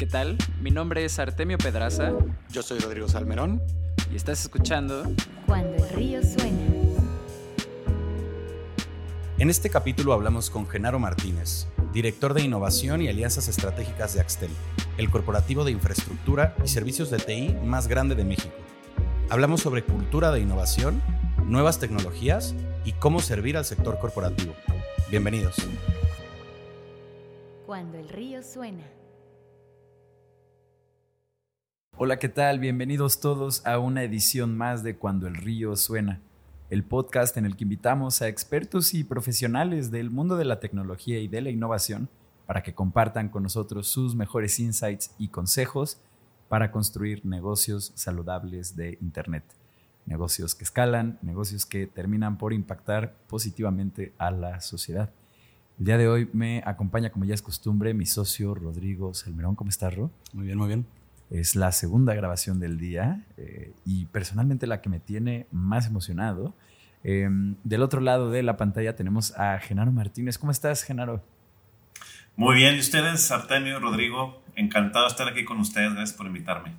¿Qué tal? Mi nombre es Artemio Pedraza. Yo soy Rodrigo Salmerón. Y estás escuchando Cuando el río suena. En este capítulo hablamos con Genaro Martínez, director de Innovación y Alianzas Estratégicas de Axtel, el corporativo de infraestructura y servicios de TI más grande de México. Hablamos sobre cultura de innovación, nuevas tecnologías y cómo servir al sector corporativo. Bienvenidos. Cuando el río suena. Hola, ¿qué tal? Bienvenidos todos a una edición más de Cuando el río suena, el podcast en el que invitamos a expertos y profesionales del mundo de la tecnología y de la innovación para que compartan con nosotros sus mejores insights y consejos para construir negocios saludables de Internet. Negocios que escalan, negocios que terminan por impactar positivamente a la sociedad. El día de hoy me acompaña, como ya es costumbre, mi socio Rodrigo Salmerón. ¿Cómo estás, Ro? Muy bien, muy bien. Es la segunda grabación del día eh, y personalmente la que me tiene más emocionado. Eh, del otro lado de la pantalla tenemos a Genaro Martínez. ¿Cómo estás, Genaro? Muy bien, ¿y ustedes, Artemio, Rodrigo? Encantado de estar aquí con ustedes. Gracias por invitarme.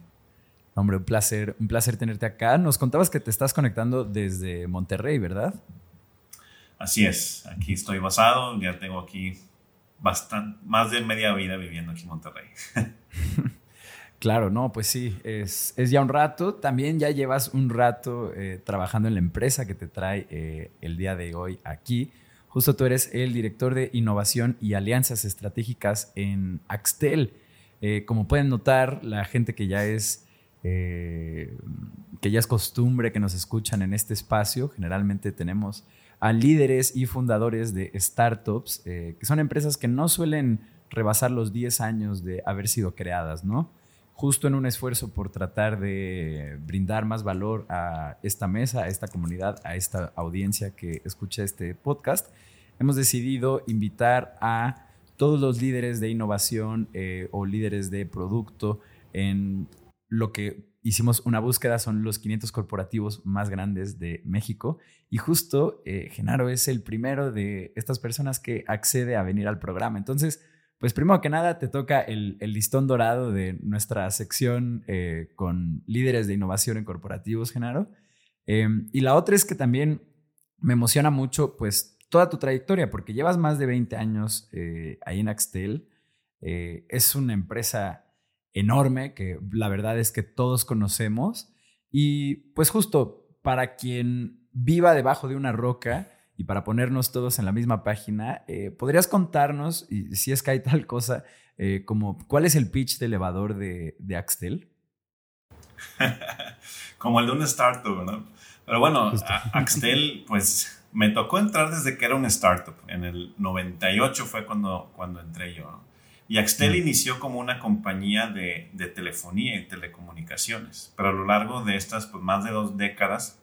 Hombre, un placer, un placer tenerte acá. Nos contabas que te estás conectando desde Monterrey, ¿verdad? Así es, aquí estoy basado, ya tengo aquí bastante, más de media vida viviendo aquí en Monterrey. Claro, no, pues sí, es, ya un rato. También ya llevas un rato eh, trabajando en la empresa que te trae eh, el día de hoy aquí. Justo tú eres el director de innovación y alianzas estratégicas en Axtel. Eh, como pueden notar, la gente que ya es que ya es costumbre que nos escuchan en este espacio, generalmente tenemos a líderes y fundadores de startups, que son empresas que no suelen rebasar los 10 años de haber sido creadas, ¿no? Justo en un esfuerzo por tratar de brindar más valor a esta mesa, a esta comunidad, a esta audiencia que escucha este podcast, hemos decidido invitar a todos los líderes de innovación eh, o líderes de producto en lo que hicimos una búsqueda, son los 500 corporativos más grandes de México. Y justo eh, Genaro es el primero de estas personas que accede a venir al programa. Entonces, pues primero que nada te toca el, listón dorado de nuestra sección eh, con líderes de innovación en corporativos, Genaro. Em, y la otra es que también me emociona mucho pues toda tu trayectoria, porque llevas más de 20 años eh, ahí en Axtel. Eh, es una empresa enorme que la verdad es que todos conocemos. Y pues justo para quien viva debajo de una roca, y para ponernos todos en la misma página, eh, ¿podrías contarnos, y si es que hay tal cosa, eh, como cuál es el pitch de elevador de, de Axtel? como el de un startup, ¿no? Pero bueno, Axtel, pues me tocó entrar desde que era un startup. En el 98 fue cuando, cuando entré yo. Y Axtel mm. inició como una compañía de, de, telefonía y telecomunicaciones. Pero a lo largo de estas pues, más de dos décadas,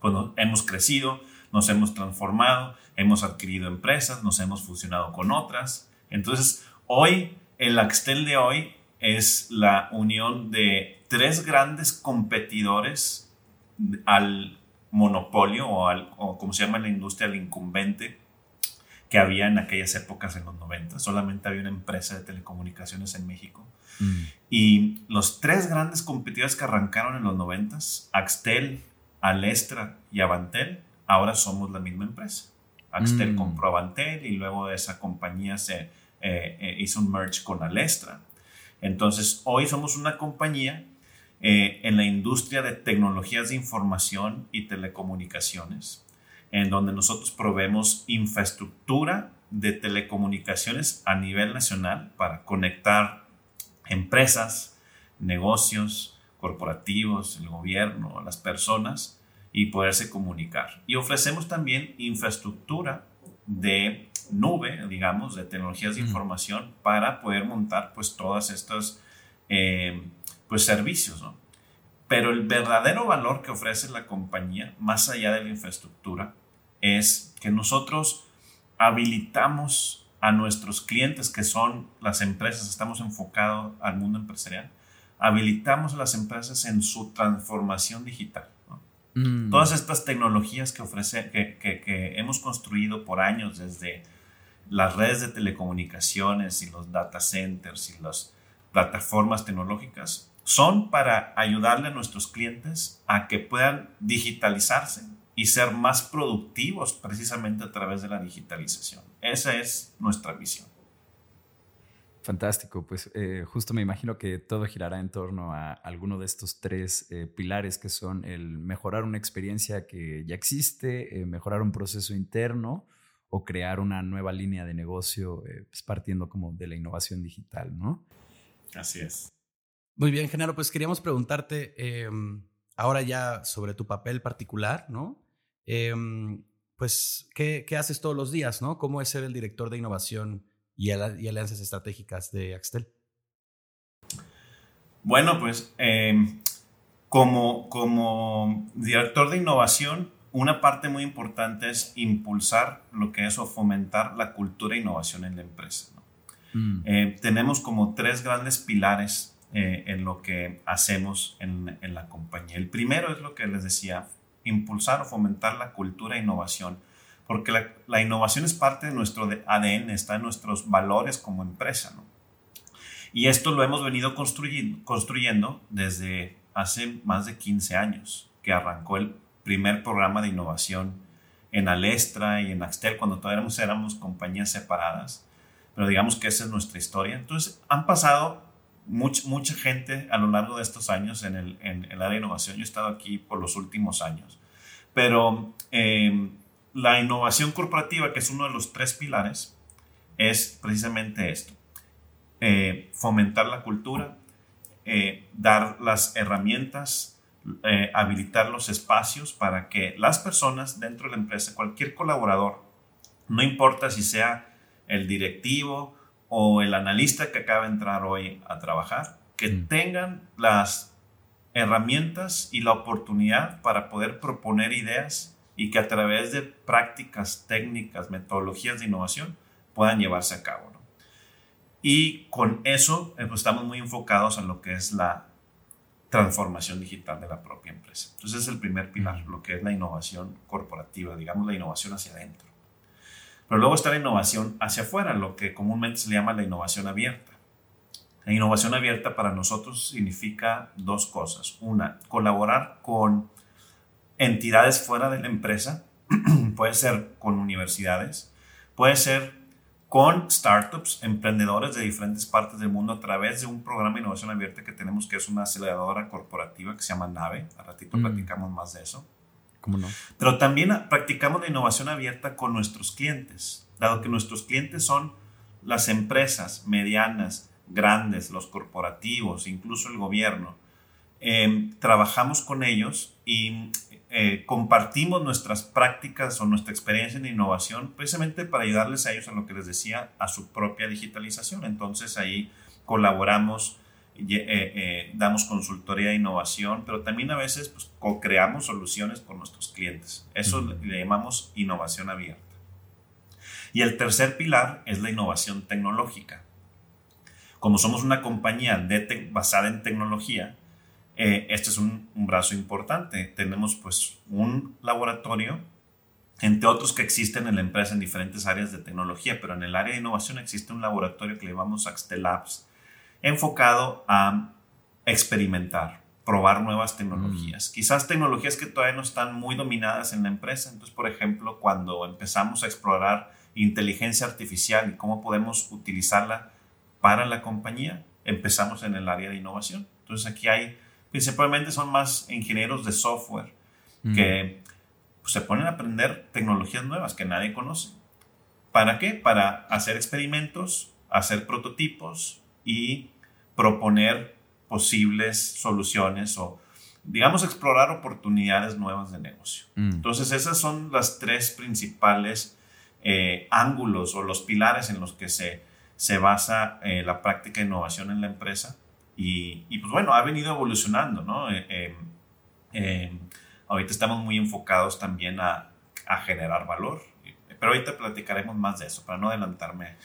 pues, hemos crecido, nos hemos transformado, hemos adquirido empresas, nos hemos fusionado con otras. Entonces, hoy, el Axtel de hoy es la unión de tres grandes competidores al monopolio o, al, como se llama en la industria, al incumbente que había en aquellas épocas en los 90. Solamente había una empresa de telecomunicaciones en México. Mm. Y los tres grandes competidores que arrancaron en los 90, Axtel, Alestra y Avantel, ahora somos la misma empresa. Axtel mm. compró Avantel y luego esa compañía se eh, eh, hizo un merge con Alestra. Entonces, hoy somos una compañía eh, en la industria de tecnologías de información y telecomunicaciones, en donde nosotros proveemos infraestructura de telecomunicaciones a nivel nacional para conectar empresas, negocios, corporativos, el gobierno, las personas y poderse comunicar. Y ofrecemos también infraestructura de nube, digamos, de tecnologías de información para poder montar pues todas estas eh, pues servicios, ¿no? Pero el verdadero valor que ofrece la compañía, más allá de la infraestructura, es que nosotros habilitamos a nuestros clientes, que son las empresas, estamos enfocados al mundo empresarial, habilitamos a las empresas en su transformación digital. Mm. Todas estas tecnologías que, ofrece, que, que, hemos construido por años desde las redes de telecomunicaciones y los data centers y los, plataformas tecnológicas, son para ayudarle a nuestros clientes a que puedan digitalizarse y ser más productivos precisamente a través de la digitalización. Esa es nuestra visión. Fantástico, pues eh, justo me imagino que todo girará en torno a alguno de estos tres eh, pilares que son el mejorar una experiencia que ya existe, eh, mejorar un proceso interno o crear una nueva línea de negocio pues partiendo como de la innovación digital, ¿no? Así es. Muy bien, Genaro, pues queríamos preguntarte em, ahora ya sobre tu papel particular, ¿no? Em, pues, ¿qué, ¿qué, haces todos los días, ¿no? ¿Cómo es ser el director de innovación y, alianzas estratégicas de Axtel? Bueno, pues em, como, como director de innovación, una parte muy importante es impulsar lo que es o fomentar la cultura de innovación en la empresa. Mm. Eh, tenemos como tres grandes pilares eh, en lo que hacemos en, en, la compañía. El primero es lo que les decía, impulsar o fomentar la cultura de innovación porque la, innovación es parte de nuestro ADN, está en nuestros valores como empresa. ¿no? Y esto lo hemos venido construyendo, construyendo desde hace más de 15 años, que arrancó el primer programa de innovación en Alestra y en Axtel, cuando todavía éramos, éramos compañías separadas. Pero digamos que esa es nuestra historia. Entonces, han pasado mucha, mucha gente a lo largo de estos años en el, en el área de innovación. Yo he estado aquí por los últimos años. Pero eh, la innovación corporativa, que es uno de los tres pilares, es precisamente esto. Eh, fomentar la cultura, eh, dar las herramientas, eh, habilitar los espacios para que las personas dentro de la empresa, cualquier colaborador, no importa si sea el directivo o el analista que acaba de entrar hoy a trabajar, que mm. tengan las herramientas y la oportunidad para poder proponer ideas y que a través de prácticas, técnicas, metodologías de innovación puedan llevarse a cabo. Y con eso eh, pues, estamos muy enfocados en lo que es la transformación digital de la propia empresa. Entonces es el primer pilar, lo que es la innovación corporativa, digamos la innovación hacia adentro. Pero luego está la innovación hacia afuera, lo que comúnmente se le llama la innovación abierta. La innovación abierta para nosotros significa dos cosas. Una, colaborar con entidades fuera de la empresa, puede ser con universidades, puede ser con startups, emprendedores de diferentes partes del mundo a través de un programa de innovación abierta que tenemos que es una aceleradora corporativa que se llama NAVE. A ratito mm. platicamos más de eso. ¿Cómo no? Pero también practicamos la innovación abierta con nuestros clientes, dado que nuestros clientes son las empresas medianas, grandes, los corporativos, incluso el gobierno. Em, trabajamos con ellos y eh, compartimos nuestras prácticas o nuestra experiencia en innovación precisamente para ayudarles a ellos a lo que les decía, a su propia digitalización. Entonces ahí colaboramos, eh, eh, damos consultoría de innovación, pero también a veces pues, co-creamos soluciones con nuestros clientes. Eso le, llamamos innovación abierta. Y el tercer pilar es la innovación tecnológica. Como somos una compañía basada en tecnología, eh, este es un, brazo importante. Tenemos pues un laboratorio, entre otros que existen en la empresa en diferentes áreas de tecnología, pero en el área de innovación existe un laboratorio que le llamamos Axtel Labs, enfocado a experimentar, probar nuevas tecnologías. Mm. Quizás tecnologías que todavía no están muy dominadas en la empresa. Entonces, por ejemplo, cuando empezamos a explorar inteligencia artificial y cómo podemos utilizarla para la compañía, empezamos en el área de innovación. Entonces, aquí hay principalmente son más ingenieros de software mm. que pues, se ponen a aprender tecnologías nuevas que nadie conoce. ¿Para qué? Para hacer experimentos, hacer prototipos y proponer posibles soluciones o, digamos, explorar oportunidades nuevas de negocio. Mm. Entonces, esas son las tres principales eh, ángulos o los pilares en los que se, se basa eh, la práctica de innovación en la empresa y, pues bueno, ha venido evolucionando, ¿no? Eh, eh, eh, ahorita estamos muy enfocados también a, a, generar valor, pero ahorita platicaremos más de eso, para no adelantarme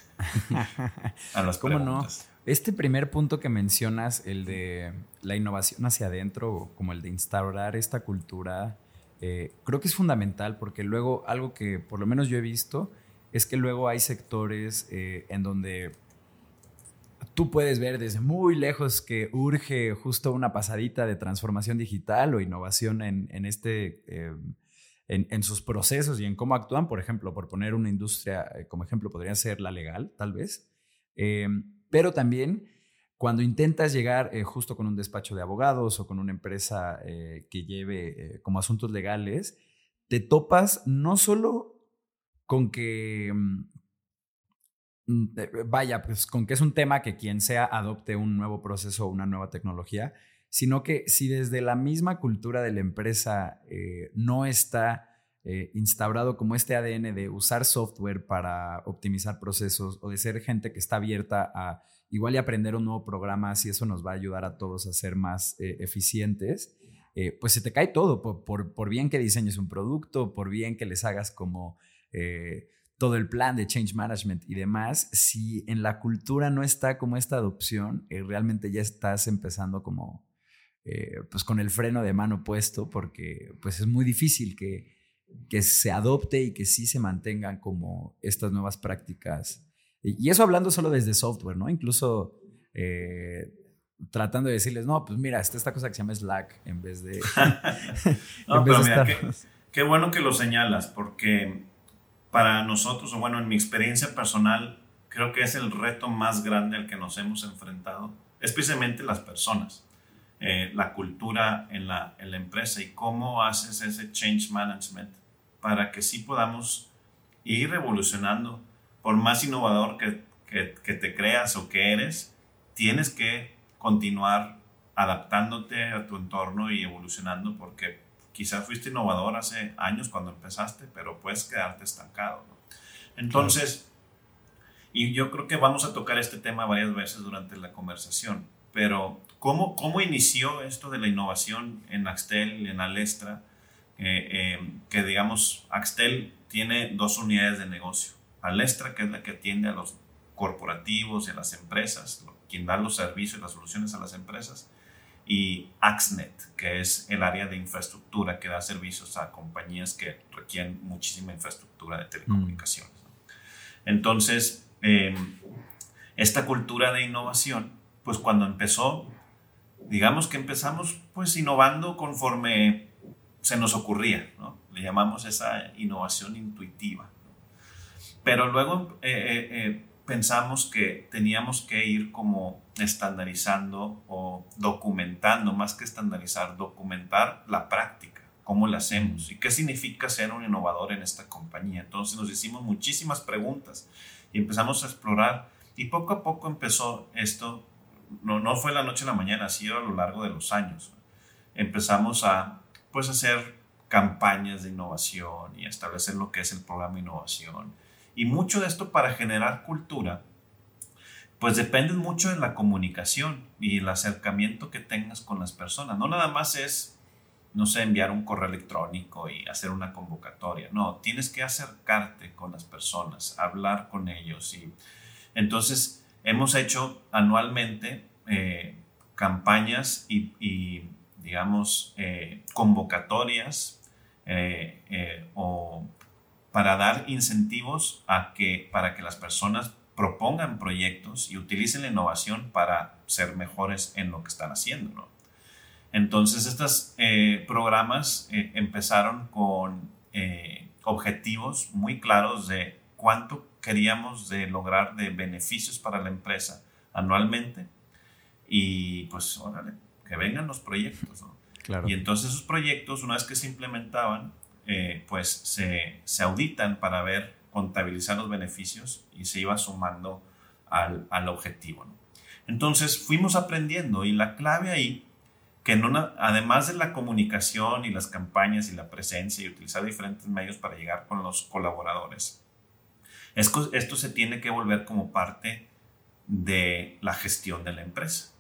a las ¿Cómo preguntas. No? Este primer punto que mencionas, el de la innovación hacia adentro, como el de instaurar esta cultura, creo que es fundamental porque luego algo que por lo menos yo he visto es que luego hay sectores en donde tú puedes ver desde muy lejos que urge justo una pasadita de transformación digital o innovación en, este, eh, en, sus procesos y en cómo actúan. Por ejemplo, por poner una industria eh, como ejemplo, podría ser la legal, tal vez. Eh, pero también cuando intentas llegar justo con un despacho de abogados o con una empresa que lleve como asuntos legales, te topas no solo con que Mm, vaya, pues con que es un tema que quien sea adopte un nuevo proceso o una nueva tecnología, sino que si desde la misma cultura de la empresa eh, no está eh, instaurado como este ADN de usar software para optimizar procesos o de ser gente que está abierta a igual y aprender un nuevo programa, si eso nos va a ayudar a todos a ser más eh, eficientes, pues se te cae todo, por, por, bien que diseñes un producto, por bien que les hagas como todo el plan de change management y demás, si en la cultura no está como esta adopción, eh, realmente ya estás empezando como eh, pues con el freno de mano puesto porque pues es muy difícil que, que se adopte y que sí se mantengan como estas nuevas prácticas. Y, eso hablando solo desde software, ¿no? Incluso eh, tratando de decirles, no, pues mira, está esta cosa que se llama Slack en vez de... no, pero mira, qué bueno que lo señalas porque para nosotros, o bueno, en mi experiencia personal, creo que es el reto más grande al que nos hemos enfrentado, especialmente las personas, eh, la cultura en la, en la empresa y cómo haces ese change management para que sí podamos ir revolucionando. Por más innovador que, que, que te creas o que eres, tienes que continuar adaptándote a tu entorno y evolucionando porque quizás fuiste innovador hace años cuando empezaste, pero puedes quedarte estancado. Entonces, y yo creo que vamos a tocar este tema varias veces durante la conversación, pero ¿cómo, cómo inició esto de la innovación en Axtel, en Alestra? Eh, eh, que digamos, Axtel tiene dos unidades de negocio. Alestra, que es la que atiende a los corporativos y a las empresas, quien da los servicios y las soluciones a las empresas, y Axnet, que es el área de infraestructura que da servicios a compañías que requieren muchísima infraestructura de telecomunicaciones. Entonces, em, esta cultura de innovación, pues cuando empezó, digamos que empezamos pues innovando conforme se nos ocurría, ¿no? Le llamamos esa innovación intuitiva. Pero luego eh, eh, eh, pensamos que teníamos que ir como estandarizando o documentando, más que estandarizar, documentar la práctica, cómo la hacemos y qué significa ser un innovador en esta compañía. Entonces nos hicimos muchísimas preguntas y empezamos a explorar y poco a poco empezó esto, no, no fue la noche a la mañana, ha sido a lo largo de los años. Empezamos a pues hacer campañas de innovación y establecer lo que es el programa de innovación y mucho de esto para generar cultura, pues depende mucho de la comunicación y el acercamiento que tengas con las personas. No nada más es, no sé, enviar un correo electrónico y hacer una convocatoria. No, tienes que acercarte con las personas, hablar con ellos. Y entonces hemos hecho anualmente eh, campañas y, digamos, eh, convocatorias eh, o para dar incentivos a que, para que las personas propongan proyectos y utilicen la innovación para ser mejores en lo que están haciendo. Entonces, estos eh, programas eh, empezaron con eh, objetivos muy claros de cuánto queríamos de lograr de beneficios para la empresa anualmente y pues, órale, que vengan los proyectos. Y entonces esos proyectos, una vez que se implementaban, eh, pues se, se, auditan para ver, contabilizar los beneficios y se iba sumando al, al objetivo. Entonces fuimos aprendiendo y la clave ahí, que no, además de la comunicación y las campañas y la presencia y utilizar diferentes medios para llegar con los colaboradores, esto, esto se tiene que volver como parte de la gestión de la empresa.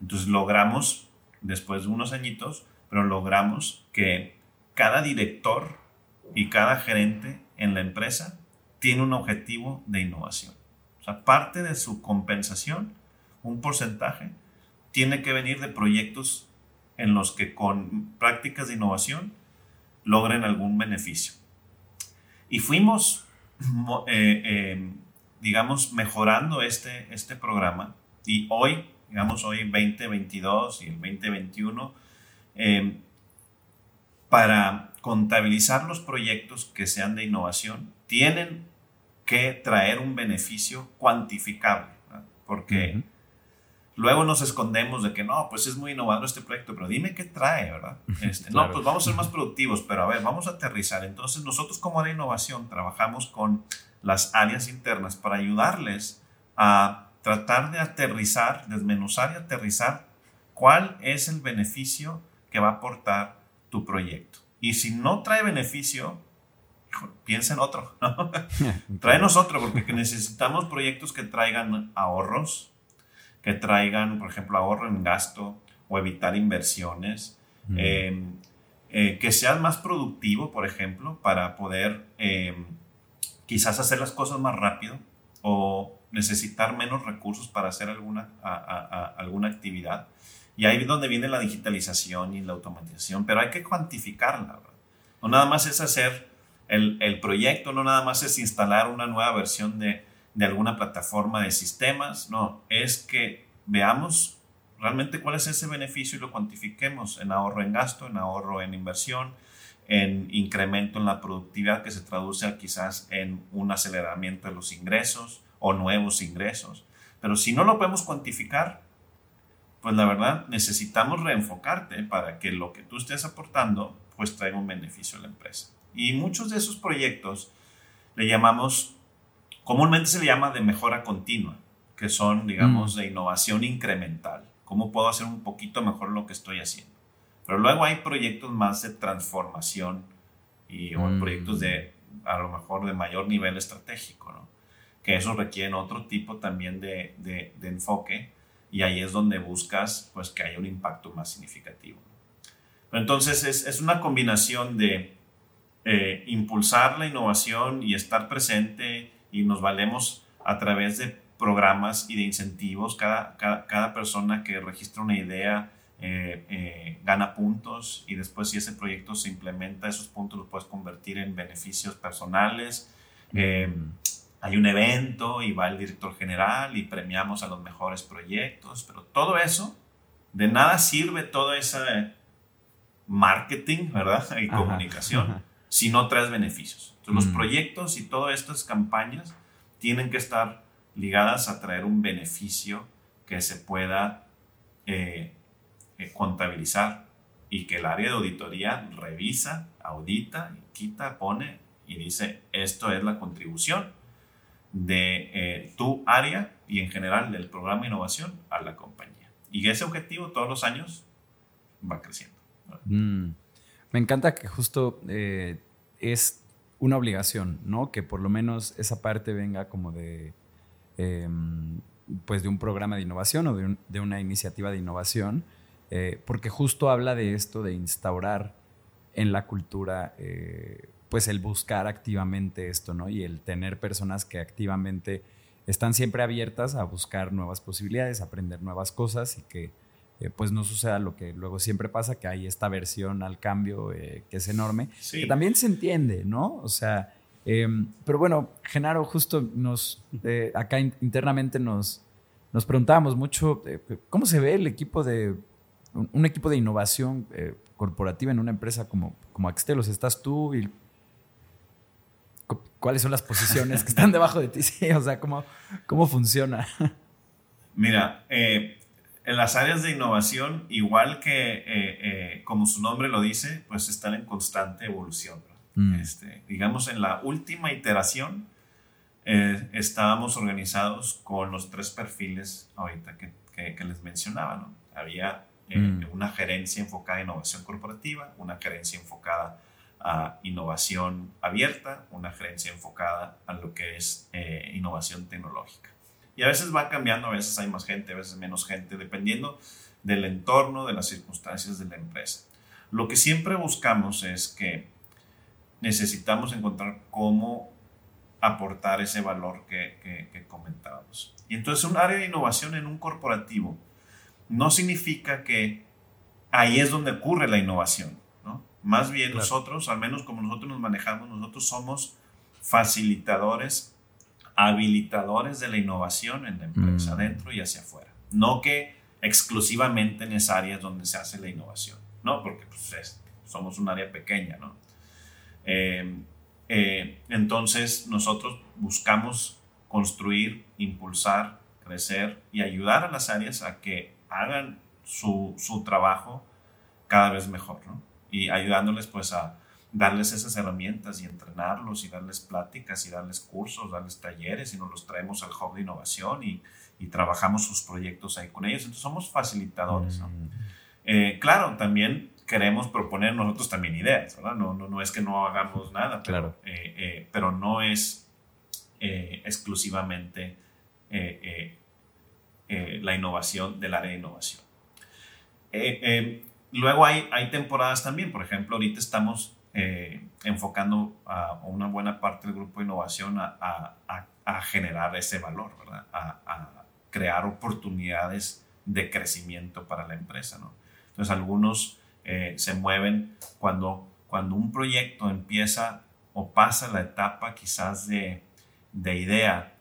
Entonces logramos, después de unos añitos, pero logramos que cada director y cada gerente en la empresa tiene un objetivo de innovación. O sea, parte de su compensación, un porcentaje, tiene que venir de proyectos en los que con prácticas de innovación logren algún beneficio. Y fuimos, eh, eh, digamos, mejorando este, este programa Y hoy, digamos hoy 2022 y el 2021, em, para contabilizar los proyectos que sean de innovación, tienen que traer un beneficio cuantificable, porque luego nos escondemos de que no, pues es muy innovador este proyecto, pero dime qué trae, ¿verdad? Este, No, pues vamos a ser más productivos, pero a ver, vamos a aterrizar. Entonces nosotros como área de innovación trabajamos con las áreas internas para ayudarles a tratar de aterrizar, desmenuzar y aterrizar cuál es el beneficio que va a aportar tu proyecto. Y si no trae beneficio, piensa en otro. ¿no? Tráenos otro, porque necesitamos proyectos que traigan ahorros, que traigan, por ejemplo, ahorro en gasto o evitar inversiones, em, eh, que sean más productivo, por ejemplo, para poder em, quizás hacer las cosas más rápido o necesitar menos recursos para hacer alguna, alguna actividad. Y ahí es donde viene la digitalización y la automatización, pero hay que cuantificarla. No nada más es hacer el, el, proyecto, no nada más es instalar una nueva versión de, de alguna plataforma de sistemas, no, es que veamos realmente cuál es ese beneficio y lo cuantifiquemos en ahorro en gasto, en ahorro en inversión, en incremento en la productividad que se traduce quizás en un aceleramiento de los ingresos o nuevos ingresos. Pero si no lo podemos cuantificar, pues la verdad necesitamos reenfocarte para que lo que tú estés aportando pues traiga un beneficio a la empresa. Y muchos de esos proyectos le llamamos, comúnmente se le llama de mejora continua, que son, digamos, mm. de innovación incremental. ¿Cómo puedo hacer un poquito mejor lo que estoy haciendo? Pero luego hay proyectos más de transformación y o mm. proyectos de, a lo mejor, de mayor nivel estratégico, ¿no? Que eso requieren otro tipo también de, de, de enfoque y ahí es donde buscas pues que haya un impacto más significativo. Entonces es, es una combinación de eh, impulsar la innovación y estar presente y nos valemos a través de programas y de incentivos. Cada, cada, persona que registra una idea eh, eh, gana puntos y después si ese proyecto se implementa, esos puntos los puedes convertir en beneficios personales hay un evento y va el director general y premiamos a los mejores proyectos, pero todo eso, de nada sirve todo ese marketing, ¿verdad? Y comunicación, si no traes beneficios. Entonces, los mm. proyectos y todas estas campañas tienen que estar ligadas a traer un beneficio que se pueda eh, eh, contabilizar y que el área de auditoría revisa, audita, quita, pone y dice, esto es la contribución de eh, tu área y en general del programa de innovación a la compañía. Y ese objetivo todos los años va creciendo. Mm. Me encanta que justo eh, es una obligación, ¿no? Que por lo menos esa parte venga como de, em, pues de un programa de innovación o de, una iniciativa de innovación, eh, porque justo habla de esto, de instaurar en la cultura pues el buscar activamente esto, ¿no? Y el tener personas que activamente están siempre abiertas a buscar nuevas posibilidades, aprender nuevas cosas y que eh, pues no suceda lo que luego siempre pasa, que hay esta versión al cambio eh, que es enorme, que también se entiende, ¿no? O sea, em, pero bueno, Genaro, justo nos, eh, acá internamente nos, nos preguntábamos mucho, ¿cómo se ve el equipo de, un, equipo de innovación corporativa en una empresa como, como Axtelos? Estás tú y cuáles son las posiciones que están debajo de ti, sí, o sea, cómo, cómo funciona. Mira, eh, en las áreas de innovación, igual que eh, eh, como su nombre lo dice, pues están en constante evolución. Mm. Este, digamos, en la última iteración estábamos organizados con los tres perfiles ahorita que, que, les mencionaba. ¿no? Había mm. una gerencia enfocada en innovación corporativa, una gerencia enfocada a innovación abierta, una gerencia enfocada a lo que es eh, innovación tecnológica. Y a veces va cambiando, a veces hay más gente, a veces menos gente, dependiendo del entorno, de las circunstancias de la empresa. Lo que siempre buscamos es que necesitamos encontrar cómo aportar ese valor que, que comentábamos. Y entonces un área de innovación en un corporativo no significa que ahí es donde ocurre la innovación más bien nosotros, al menos como nosotros nos manejamos, nosotros somos facilitadores habilitadores de la innovación en la empresa, Mm. dentro y hacia afuera. No que exclusivamente en esa área es donde se hace la innovación, ¿no? Porque pues, es- somos un área pequeña, ¿no? Eh, eh, entonces nosotros buscamos construir, impulsar, crecer y ayudar a las áreas a que hagan su, su trabajo cada vez mejor, ¿no? Y ayudándoles pues a darles esas herramientas y entrenarlos y darles pláticas y darles cursos, darles talleres y nos los traemos al hub de innovación y, y trabajamos sus proyectos ahí con ellos. Entonces somos facilitadores, ¿no? Mm. Eh, claro, también queremos proponer nosotros también ideas, ¿verdad? No, no, no es que no hagamos nada, pero, Claro. eh, eh, pero no es exclusivamente la innovación del área de innovación. Eh, eh, luego hay, hay temporadas también, por ejemplo, ahorita estamos eh, enfocando a una buena parte del grupo de innovación a, generar ese valor, ¿verdad? A, crear oportunidades de crecimiento para la empresa. Entonces algunos eh, se mueven cuando, cuando un proyecto empieza o pasa la etapa quizás de, de idea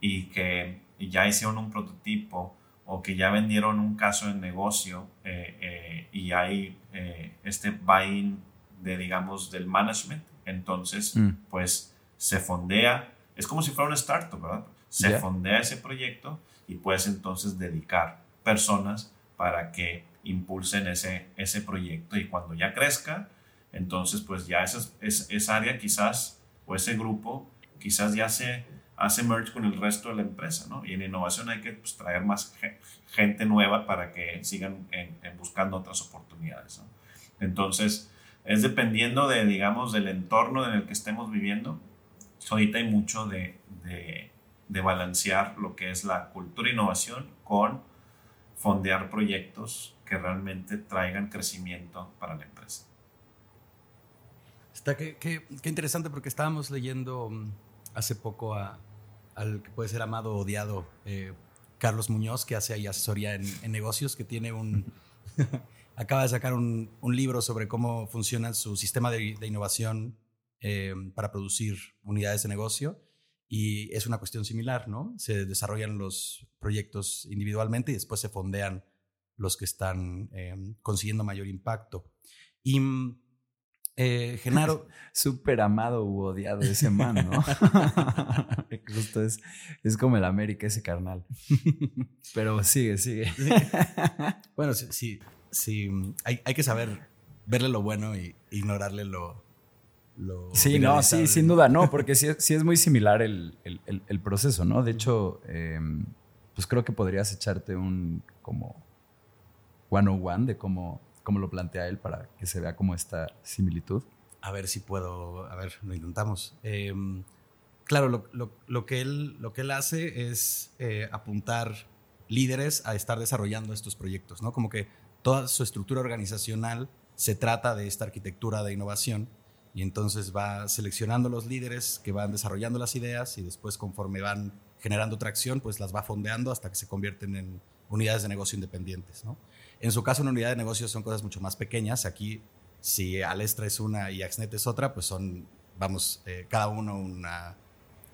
y que ya hicieron un prototipo o que ya vendieron un caso de negocio eh, eh, y hay eh, este buy-in de, digamos, del management, entonces, Mm. pues se fondea, es como si fuera una startup, ¿verdad? Se fondea ese proyecto y puedes entonces dedicar personas para que impulsen ese, ese proyecto y cuando ya crezca, entonces pues ya esa, es- esa área quizás o ese grupo quizás ya se hace merge con el resto de la empresa, ¿no? Y en innovación hay que pues, traer más ge- gente nueva para que sigan en- en buscando otras oportunidades, ¿no? Entonces, es dependiendo de, digamos, del entorno en el que estemos viviendo. Ahorita hay mucho de, de, de balancear lo que es la cultura e innovación con fondear proyectos que realmente traigan crecimiento para la empresa. Está que, que- qué interesante porque estábamos leyendo mm, hace poco a, al que puede ser amado o odiado eh, Carlos Muñoz, que hace ahí asesoría en, negocios, que tiene un... acaba de sacar un, libro sobre cómo funciona su sistema de, de innovación eh, para producir unidades de negocio. Y es una cuestión similar, ¿no? Se desarrollan los proyectos individualmente y después se fondean los que están eh, consiguiendo mayor impacto. Y mm, eh, Genaro, Súper amado u odiado ese man, ¿no? Justo es, es como el América, ese carnal. Pero sigue, sigue. bueno, sí, sí, sí, hay, hay que saber verle lo bueno y ignorarle lo... lo Sí, no, sí, sin duda, no, porque sí, sí es muy similar el, el- el- el proceso, ¿no? De hecho, eh, pues creo que podrías echarte un como one-on-one de cómo, cómo lo plantea él para que se vea como esta similitud. A ver si puedo, a ver, lo intentamos. Eh, claro, lo que él, lo que él hace es eh, apuntar líderes a estar desarrollando estos proyectos, ¿no? Como que toda su estructura organizacional se trata de esta arquitectura de innovación y entonces va seleccionando los líderes que van desarrollando las ideas y después conforme van generando tracción, pues las va fondeando hasta que se convierten en unidades de negocio independientes, ¿no? En su caso, una unidad de negocio son cosas mucho más pequeñas. Aquí, si Alestra es una y Axnet es otra, pues son, vamos, eh, cada uno una,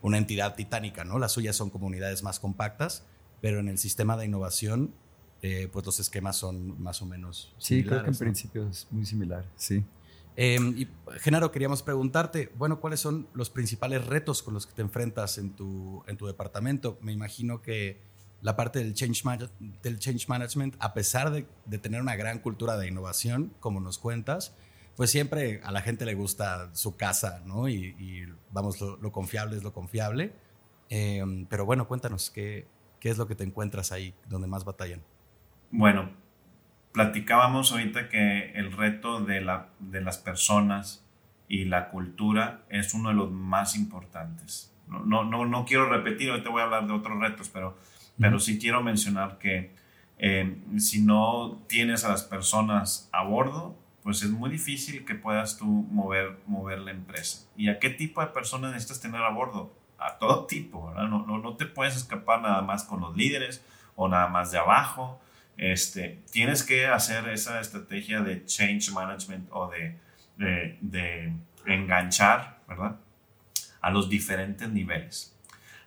una entidad titánica, ¿no? Las suyas son como unidades más compactas, pero en el sistema de innovación, eh, pues los esquemas son más o menos Sí, creo que en principio es muy similar, sí. Eh, y Genaro, queríamos preguntarte, bueno, ¿cuáles son los principales retos con los que te enfrentas en tu, en tu departamento? Me imagino que la parte del change, del change management, a pesar de, de tener una gran cultura de innovación, como nos cuentas, pues siempre a la gente le gusta su casa, ¿no? Y, y, vamos, lo, lo confiable es lo confiable. Eh, pero bueno, cuéntanos, ¿qué, ¿qué es lo que te encuentras ahí donde más batallan? Bueno, platicábamos ahorita que el reto de, la, de las personas y la cultura es uno de los más importantes. No, no, no, no quiero repetir, ahorita voy a hablar de otros retos, pero, pero sí quiero mencionar que eh, si no tienes a las personas a bordo, pues es muy difícil que puedas tú mover, mover la empresa. ¿Y a qué tipo de personas necesitas tener a bordo? A todo tipo, ¿verdad? No, no, no te puedes escapar nada más con los líderes o nada más de abajo. Este, tienes que hacer esa estrategia de change management o de, de, de enganchar, ¿verdad? A los diferentes niveles.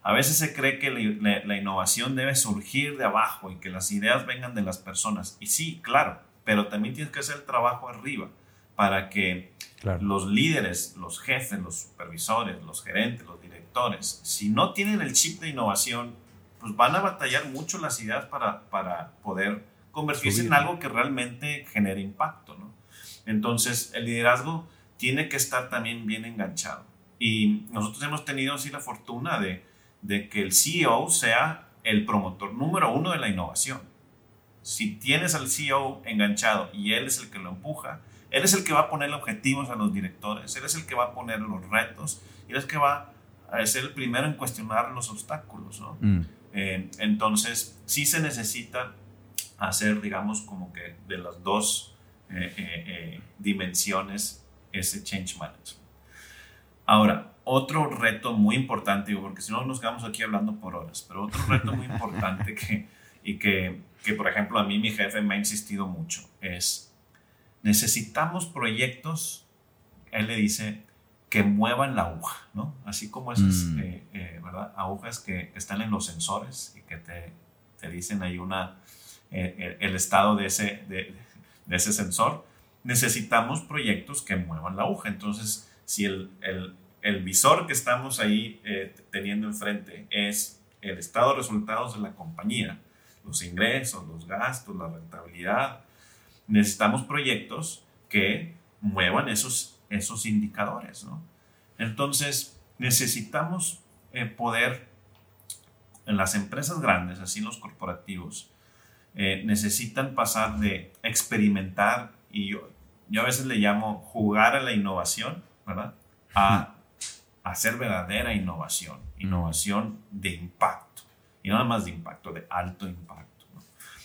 A veces se cree que la, innovación debe surgir de abajo y que las ideas vengan de las personas. Y sí, claro, pero también tienes que hacer el trabajo arriba para que los líderes, los jefes, los supervisores, los gerentes, los directores, si no tienen el chip de innovación, pues van a batallar mucho las ideas para, para poder convertirse en algo que realmente genere impacto. ¿no? Entonces, el liderazgo tiene que estar también bien enganchado. Y nosotros hemos tenido así la fortuna de, de que el CEO sea el promotor número uno de la innovación. Si tienes al CEO enganchado y él es el que lo empuja, él es el que va a poner objetivos a los directores, él es el que va a poner los retos, él es el que va a ser el primero en cuestionar los obstáculos. ¿no? Mm. Eh, entonces, sí se necesita hacer, digamos, como que de las dos eh, eh, dimensiones ese change management. Ahora, otro reto muy importante, porque si no nos quedamos aquí hablando por horas, pero otro reto muy importante que, y que, que, por ejemplo, a mí mi jefe me ha insistido mucho es, necesitamos proyectos, él le dice, que muevan la aguja, ¿no? Así como esas mm. eh, eh, ¿verdad? agujas que, están en los sensores y que te, te dicen ahí una, eh, el estado de ese, de, de, ese sensor, necesitamos proyectos que muevan la aguja. Entonces, si el, el, el visor que estamos ahí teniendo enfrente es el estado de resultados de la compañía, los ingresos, los gastos, la rentabilidad, necesitamos proyectos que muevan esos esos indicadores. ¿no? Entonces, necesitamos eh, poder, en las empresas grandes, así los corporativos, eh, necesitan pasar de experimentar, y yo, yo a veces le llamo jugar a la innovación, ¿verdad? A hacer verdadera innovación, innovación de impacto, y no nada más de impacto, de alto impacto.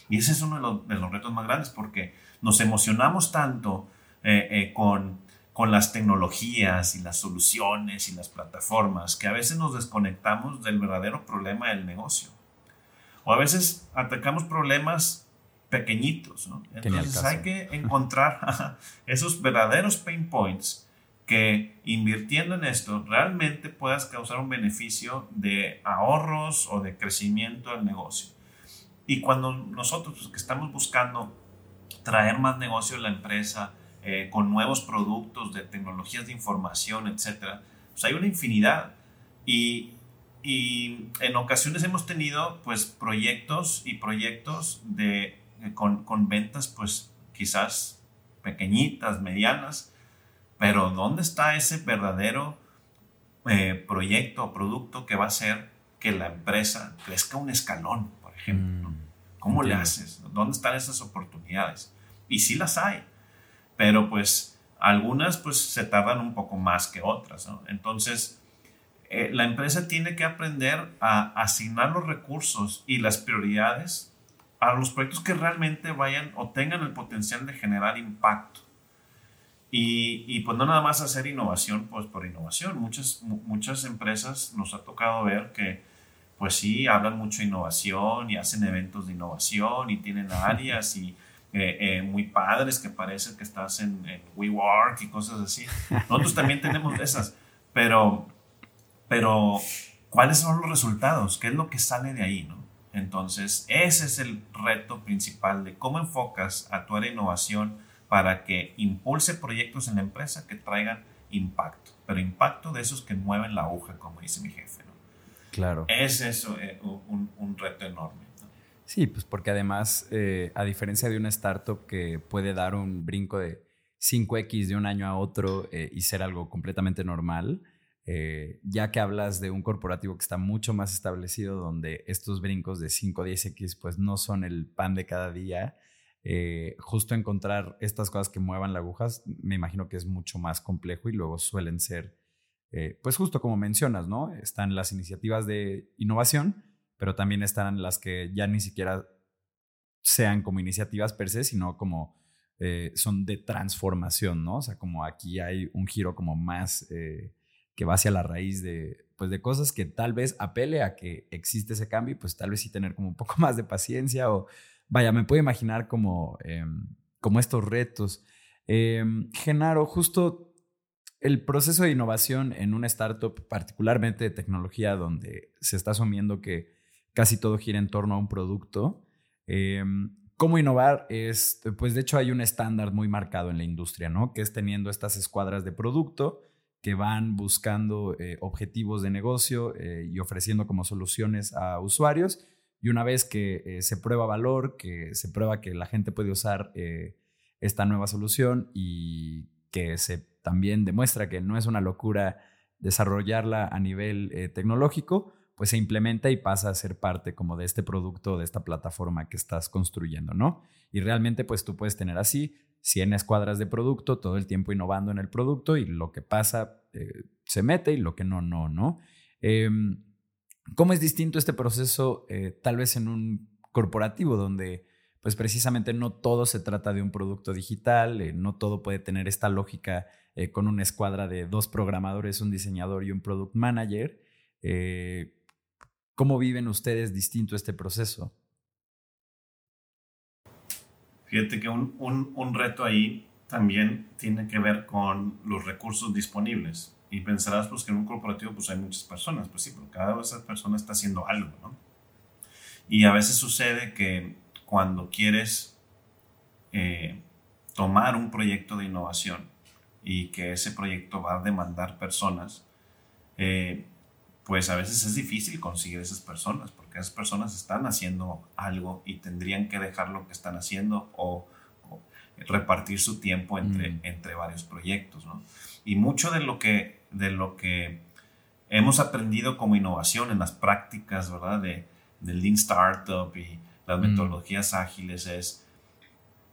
Y ese es uno de los, de los, retos más grandes porque nos emocionamos tanto eh, con con las tecnologías y las soluciones y las plataformas, que a veces nos desconectamos del verdadero problema del negocio. O a veces atacamos problemas pequeñitos, ¿no? Entonces hay que encontrar esos verdaderos pain points que invirtiendo en esto realmente puedas causar un beneficio de ahorros o de crecimiento del negocio. Y cuando nosotros pues, que estamos buscando traer más negocio a la empresa, eh, con nuevos productos de tecnologías de información, etcétera, pues hay una infinidad. Y, y, en ocasiones hemos tenido pues proyectos y proyectos de, eh, con, con ventas pues quizás pequeñitas, medianas, pero ¿dónde está ese verdadero eh, proyecto o producto que va a hacer que la empresa crezca un escalón, por ejemplo? Mm, ¿Cómo le haces? ¿Dónde están esas oportunidades? Y sí las hay pero pues algunas pues se tardan un poco más que otras. Entonces, eh, la empresa tiene que aprender a asignar los recursos y las prioridades a los proyectos que realmente vayan o tengan el potencial de generar impacto. Y, y, pues no nada más hacer innovación pues por innovación. Muchas, muchas empresas nos ha tocado ver que pues sí, hablan mucho de innovación y hacen eventos de innovación y tienen áreas y eh, eh, muy padres que parece que estás en, WeWork y cosas así. Nosotros también tenemos esas, pero, pero ¿cuáles son los resultados? ¿Qué es lo que sale de ahí? ¿no? Entonces, ese es el reto principal de cómo enfocas a tu área de innovación para que impulse proyectos en la empresa que traigan impacto, pero impacto de esos que mueven la aguja, como dice mi jefe. ¿no? Claro. Es eso eh, un, un reto enorme. Sí, pues porque además, eh, a diferencia de una startup que puede dar un brinco de 5X de un año a otro eh, y ser algo completamente normal, eh, ya que hablas de un corporativo que está mucho más establecido, donde estos brincos de 5 o 10X pues no son el pan de cada día, justo encontrar estas cosas que muevan las agujas, me imagino que es mucho más complejo y luego suelen ser, pues justo como mencionas, ¿no? Están las iniciativas de innovación pero también están las que ya ni siquiera sean como iniciativas per se, sino como eh, son de transformación, ¿no? O sea, como aquí hay un giro como más eh, que va hacia la raíz de, pues de cosas que tal vez apele a que existe ese cambio y pues tal vez sí tener como un poco más de paciencia o, vaya, me puedo imaginar como, em, como estos retos. Em, Genaro, justo el proceso de innovación en una startup, particularmente de tecnología, donde se está asumiendo que casi todo gira en torno a un producto, em, cómo innovar es, pues de hecho hay un estándar muy marcado en la industria, ¿no? Que es teniendo estas escuadras de producto que van buscando eh, objetivos de negocio eh, y ofreciendo como soluciones a usuarios. Y una vez que eh, se prueba valor, que se prueba que la gente puede usar esta nueva solución y que se también demuestra que no es una locura desarrollarla a nivel tecnológico, pues se implementa y pasa a ser parte como de este producto, de esta plataforma que estás construyendo, ¿no? Y realmente pues tú puedes tener así 100 escuadras de producto, todo el tiempo innovando en el producto y lo que pasa eh, se mete y lo que no, no, ¿no? Em, ¿Cómo es distinto este proceso eh, tal vez en un corporativo donde pues precisamente no todo se trata de un producto digital, eh, no todo puede tener esta lógica con una escuadra de dos programadores, un diseñador y un product manager? ¿Cómo viven ustedes distinto este proceso? Fíjate que un, un, reto ahí también tiene que ver con los recursos disponibles. Y pensarás pues, que en un corporativo pues, hay muchas personas. Pues sí, pero cada una de esas personas está haciendo algo. ¿no? Y a veces sucede que cuando quieres eh, tomar un proyecto de innovación y que ese proyecto va a demandar personas, eh, pues a veces es difícil conseguir esas personas, porque esas personas están haciendo algo y tendrían que dejar lo que están haciendo o, repartir su tiempo entre, mm. entre varios proyectos. ¿no? Y mucho de lo, que, de lo que hemos aprendido como innovación en las prácticas ¿verdad? De, del Lean Startup y las mm. metodologías ágiles es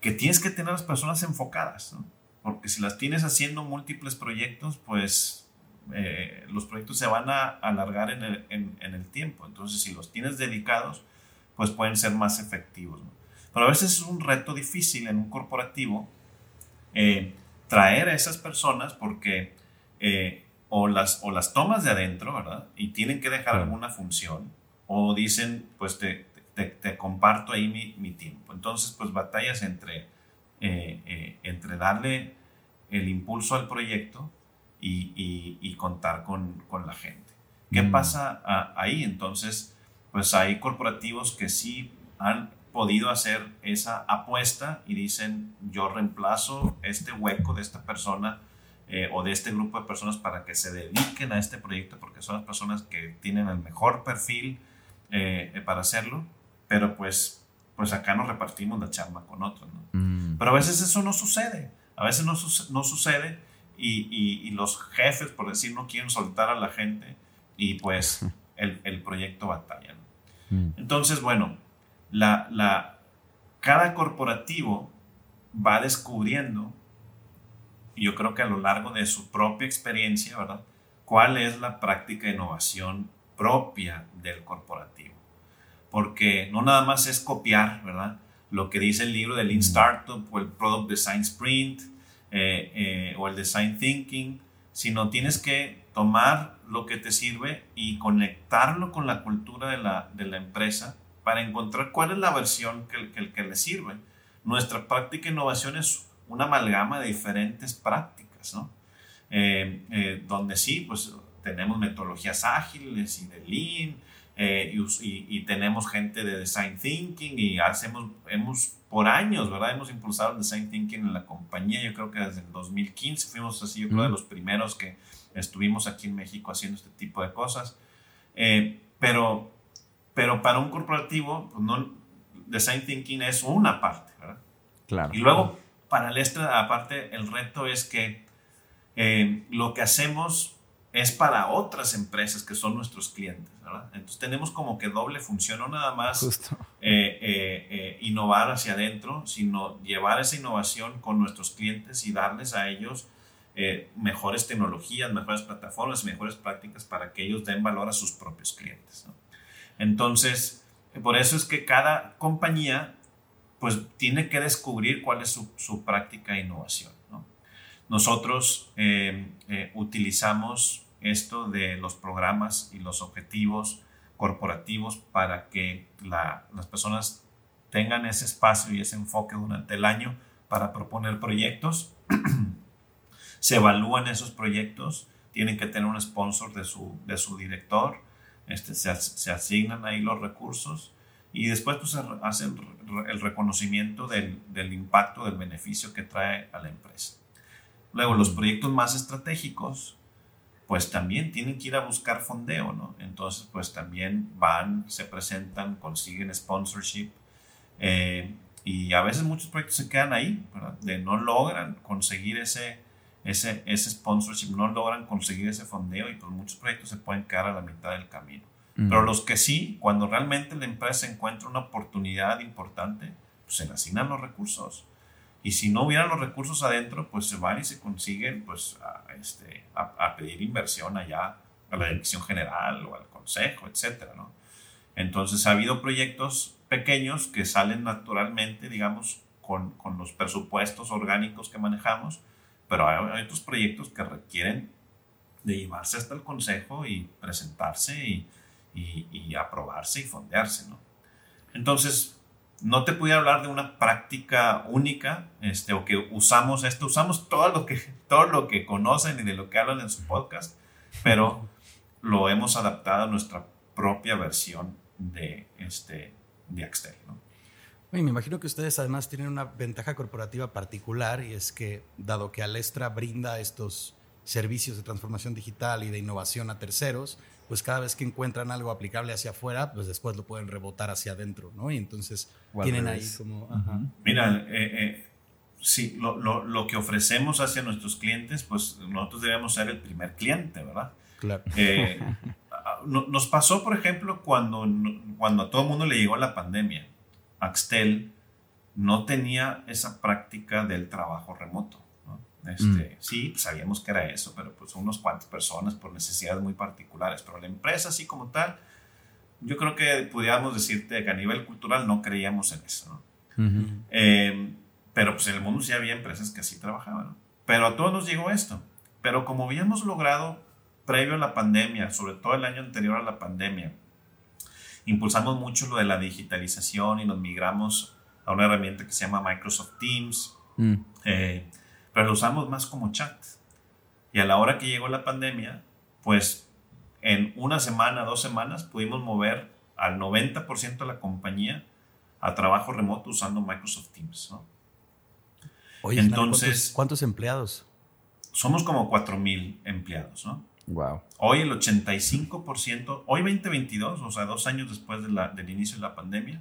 que tienes que tener a las personas enfocadas, ¿no? porque si las tienes haciendo múltiples proyectos, pues eh, los proyectos se van a alargar en el, en, el, tiempo. Entonces, si los tienes dedicados, pues pueden ser más efectivos. Pero a veces es un reto difícil en un corporativo eh, traer a esas personas porque eh, o, las, o las tomas de adentro, ¿verdad? Y tienen que dejar alguna función. O dicen, pues te, te, te comparto ahí mi, mi, tiempo. Entonces, pues batallas entre, entre darle el impulso al proyecto y, contar con, la gente. ¿Qué mm. pasa ahí? Entonces, pues hay corporativos que sí han podido hacer esa apuesta y dicen, yo reemplazo este hueco de esta persona eh, o de este grupo de personas para que se dediquen a este proyecto porque son las personas que tienen el mejor perfil eh, para hacerlo, pero pues, pues acá nos repartimos la chamba con otros. Mm. Pero a veces eso no sucede, a veces no, no sucede y, los jefes, por decir, no quieren soltar a la gente y pues el, proyecto batalla. Mm. Entonces, bueno, la, la, cada corporativo va descubriendo, yo creo que a lo largo de su propia experiencia, ¿verdad? ¿Cuál es la práctica de innovación propia del corporativo? Porque no nada más es copiar, ¿verdad? Lo que dice el libro de Lean mm. Startup o el Product Design Sprint eh, eh, o el design thinking, sino tienes que tomar lo que te sirve y conectarlo con la cultura de la, de la empresa para encontrar cuál es la versión que, que, que le sirve. Nuestra práctica de innovación es una amalgama de diferentes prácticas, ¿no? Eh, donde sí, pues tenemos metodologías ágiles y de lean, y, y, tenemos gente de design thinking y hacemos, hemos por años, ¿verdad? Hemos impulsado el design thinking en la compañía. Yo creo que desde el 2015 fuimos así, yo creo, de los primeros que estuvimos aquí en México haciendo este tipo de cosas. Eh, pero, pero para un corporativo, pues no, design thinking es una parte, ¿verdad? Claro. Y luego, para el este, aparte, el reto es que eh, lo que hacemos es para otras empresas que son nuestros clientes, ¿verdad? Entonces tenemos como que doble función, no nada más eh, eh, eh, innovar hacia adentro, sino llevar esa innovación con nuestros clientes y darles a ellos mejores tecnologías, mejores plataformas, mejores prácticas para que ellos den valor a sus propios clientes. ¿no? Entonces, por eso es que cada compañía pues tiene que descubrir cuál es su, su práctica de innovación. ¿No? Nosotros utilizamos esto de los programas y los objetivos corporativos para que las personas tengan ese espacio y ese enfoque durante el año para proponer proyectos. se evalúan esos proyectos, tienen que tener un sponsor de su, de su director, este, se, se asignan ahí los recursos y después pues hacen el reconocimiento del, del, impacto, del beneficio que trae a la empresa. Luego, los proyectos más estratégicos, pues también tienen que ir a buscar fondeo, ¿no? Entonces, pues también van, se presentan, consiguen sponsorship eh, y a veces muchos proyectos se quedan ahí, ¿verdad? De no logran conseguir ese, ese, ese sponsorship, no logran conseguir ese fondeo y pues muchos proyectos se pueden quedar a la mitad del camino. Pero los que sí, cuando realmente la empresa encuentra una oportunidad importante, pues se le asignan los recursos. Y si no hubieran los recursos adentro, pues se van y se consiguen pues, a, este, a, pedir inversión allá a la dirección general o al consejo, etc. ¿no? Entonces ha habido proyectos pequeños que salen naturalmente, digamos, con, con los presupuestos orgánicos que manejamos, pero hay, otros proyectos que requieren de llevarse hasta el consejo y presentarse y, y, y aprobarse y fondearse. ¿no? Entonces, no te pude hablar de una práctica única, este, o que usamos esto, usamos todo lo que, todo lo que conocen y de lo que hablan en su podcast, pero lo hemos adaptado a nuestra propia versión de, este, de Axtel, ¿no? me imagino que ustedes además tienen una ventaja corporativa particular y es que, dado que Alestra brinda estos servicios de transformación digital y de innovación a terceros, pues cada vez que encuentran algo aplicable hacia afuera, pues después lo pueden rebotar hacia adentro, ¿no? Y entonces tienen ahí como... Mira, eh, eh, sí, lo, lo, lo, que ofrecemos hacia nuestros clientes, pues nosotros debemos ser el primer cliente, ¿verdad? Claro. Eh, nos pasó, por ejemplo, cuando, cuando a todo el mundo le llegó la pandemia. Axtel no tenía esa práctica del trabajo remoto. Este, mm. Sí, pues, sabíamos que era eso, pero pues unos cuantas personas por necesidades muy particulares. Pero la empresa así como tal, yo creo que pudiéramos decirte que a nivel cultural no creíamos en eso. Em, pero pues en el mundo sí había empresas que así trabajaban. Pero a todos nos llegó esto. Pero como habíamos logrado previo a la pandemia, sobre todo el año anterior a la pandemia, impulsamos mucho lo de la digitalización y nos migramos a una herramienta que se llama Microsoft Teams. Mm. Eh, pero lo usamos más como chat. Y a la hora que llegó la pandemia, pues en una semana, dos semanas, pudimos mover al 90% de la compañía a trabajo remoto usando Microsoft Teams. ¿no? Oye, Entonces, ¿cuántos, empleados? Somos como 4.000 empleados. ¿no? Wow. Hoy el 85%, hoy 2022, o sea, dos años después de la, del inicio de la pandemia,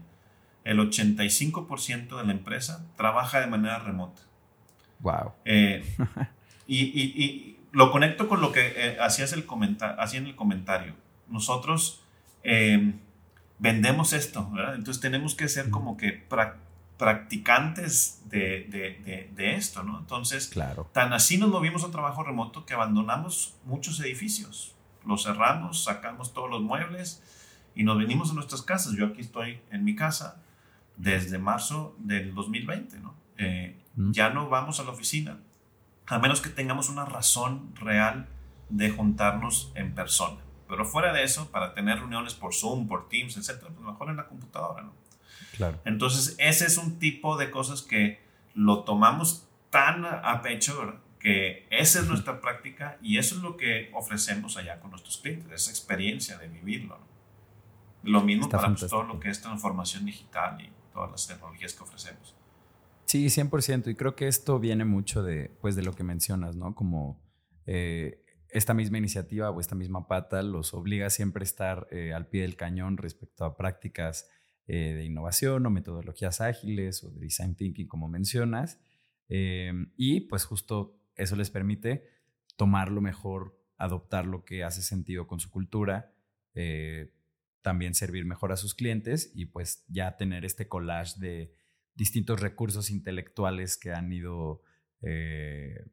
el 85% de la empresa trabaja de manera remota. Wow. Eh, y, lo conecto con lo que eh, hacías el hacía en el comentario. Nosotros em, vendemos esto, ¿verdad? Entonces tenemos que ser como que practicantes de, esto, ¿no? Entonces, claro. tan así nos movimos a trabajo remoto que abandonamos muchos edificios. Los cerramos, sacamos todos los muebles y nos venimos a nuestras casas. Yo aquí estoy en mi casa desde marzo del 2020, ¿no? Eh, ya no vamos a la oficina, a menos que tengamos una razón real de juntarnos en persona. Pero fuera de eso, para tener reuniones por Zoom, por Teams, etcétera, pues mejor en la computadora, ¿no? Claro. Entonces, ese es un tipo de cosas que lo tomamos tan a pecho, que esa es nuestra práctica y eso es lo que ofrecemos allá con nuestros clientes, esa experiencia de vivirlo. Lo mismo para pues, todo lo que es transformación digital y todas las tecnologías que ofrecemos. Sí, 100%. Y creo que esto viene mucho de, pues, de lo que mencionas, ¿no? Como eh, esta misma iniciativa o esta misma pata los obliga siempre a estar eh, al pie del cañón respecto a prácticas eh, de innovación o metodologías ágiles o de design thinking, como mencionas. y pues justo eso les permite tomar lo mejor, adoptar lo que hace sentido con su cultura, también servir mejor a sus clientes y pues ya tener este collage de distintos recursos intelectuales que han ido eh,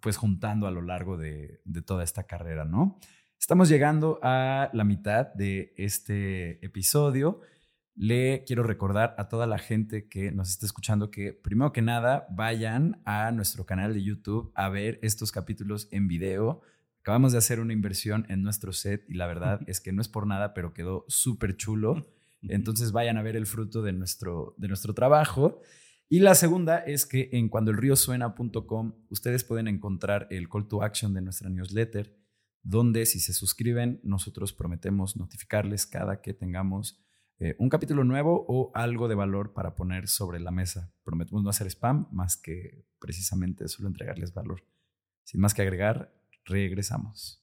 pues juntando a lo largo de, toda esta carrera, ¿no? Estamos llegando a la mitad de este episodio. Le quiero recordar a toda la gente que nos está escuchando que primero que nada vayan a nuestro canal de YouTube a ver estos capítulos en video. Acabamos de hacer una inversión en nuestro set y la verdad es que no es por nada, pero quedó súper chulo. Entonces vayan a ver el fruto de nuestro, de nuestro trabajo. Y la segunda es que en cuandoelriosuena.com ustedes pueden encontrar el call to action de nuestra newsletter, donde si se suscriben, nosotros prometemos notificarles cada que tengamos eh, un capítulo nuevo o algo de valor para poner sobre la mesa. Prometemos no hacer spam, más que precisamente solo entregarles valor. Sin más que agregar, regresamos.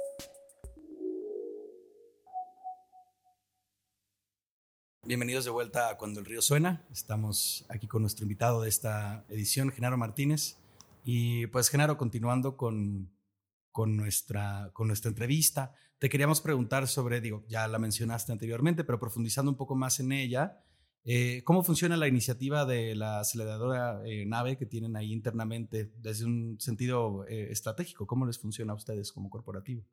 Bienvenidos de vuelta a Cuando el Río Suena. Estamos aquí con nuestro invitado de esta edición, Genaro Martínez. Y pues Genaro, continuando con, con, nuestra, con nuestra entrevista, te queríamos preguntar sobre, digo, ya la mencionaste anteriormente, pero profundizando un poco más en ella, eh, ¿cómo funciona la iniciativa de la aceleradora eh, NAVE que tienen ahí internamente desde un sentido eh, estratégico? ¿Cómo les funciona a ustedes como corporativo?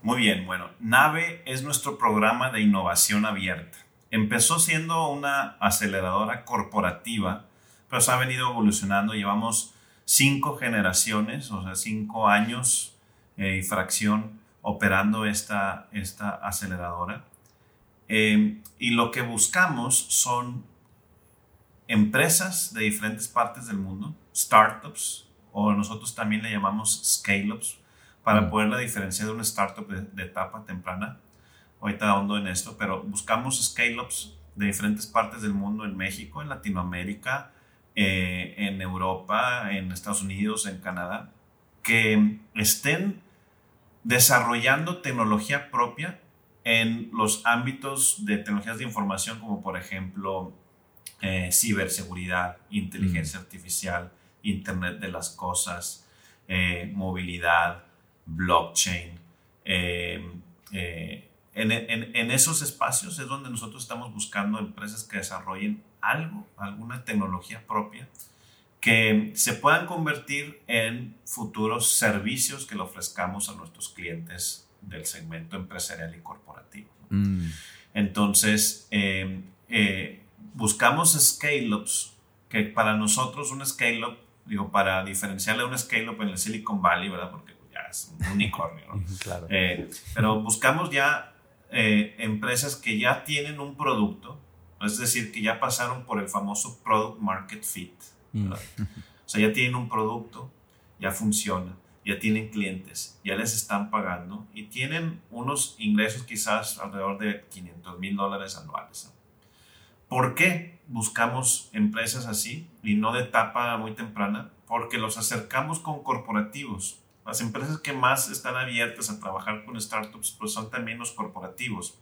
Muy bien, bueno, NAVE es nuestro programa de innovación abierta Empezó siendo una aceleradora corporativa, pero se ha venido evolucionando. Llevamos cinco generaciones, o sea, cinco años eh, y fracción operando esta, esta aceleradora. Eh, y lo que buscamos son empresas de diferentes partes del mundo, startups, o nosotros también le llamamos scale-ups, para mm. poderla diferenciar de una startup de etapa temprana ahorita ahondo en esto, pero buscamos scale-ups de diferentes partes del mundo, en México, en Latinoamérica, eh, en Europa, en Estados Unidos, en Canadá, que estén desarrollando tecnología propia en los ámbitos de tecnologías de información, como por ejemplo eh, ciberseguridad, inteligencia mm. artificial, Internet de las Cosas, eh, movilidad, blockchain, en, esos espacios es donde nosotros estamos buscando empresas que desarrollen algo, alguna tecnología propia, que se puedan convertir en futuros servicios que le ofrezcamos a nuestros clientes del segmento empresarial y corporativo. Mm. Entonces, eh, eh, buscamos scale-ups, que para nosotros un scale-up, digo, para diferenciarle a un scale-up en el Silicon Valley, ¿verdad? Porque ya es un unicornio, ¿no? claro. Eh, pero buscamos ya eh, empresas que ya tienen un producto, es decir, que ya pasaron por el famoso product market fit. Mm. O sea, ya tienen un producto, ya funciona, ya tienen clientes, ya les están pagando y tienen unos ingresos quizás alrededor de 500 mil dólares anuales. ¿Por qué buscamos empresas así y no de etapa muy temprana? Porque los acercamos con corporativos las empresas que más están abiertas a trabajar con startups pues son también los corporativos.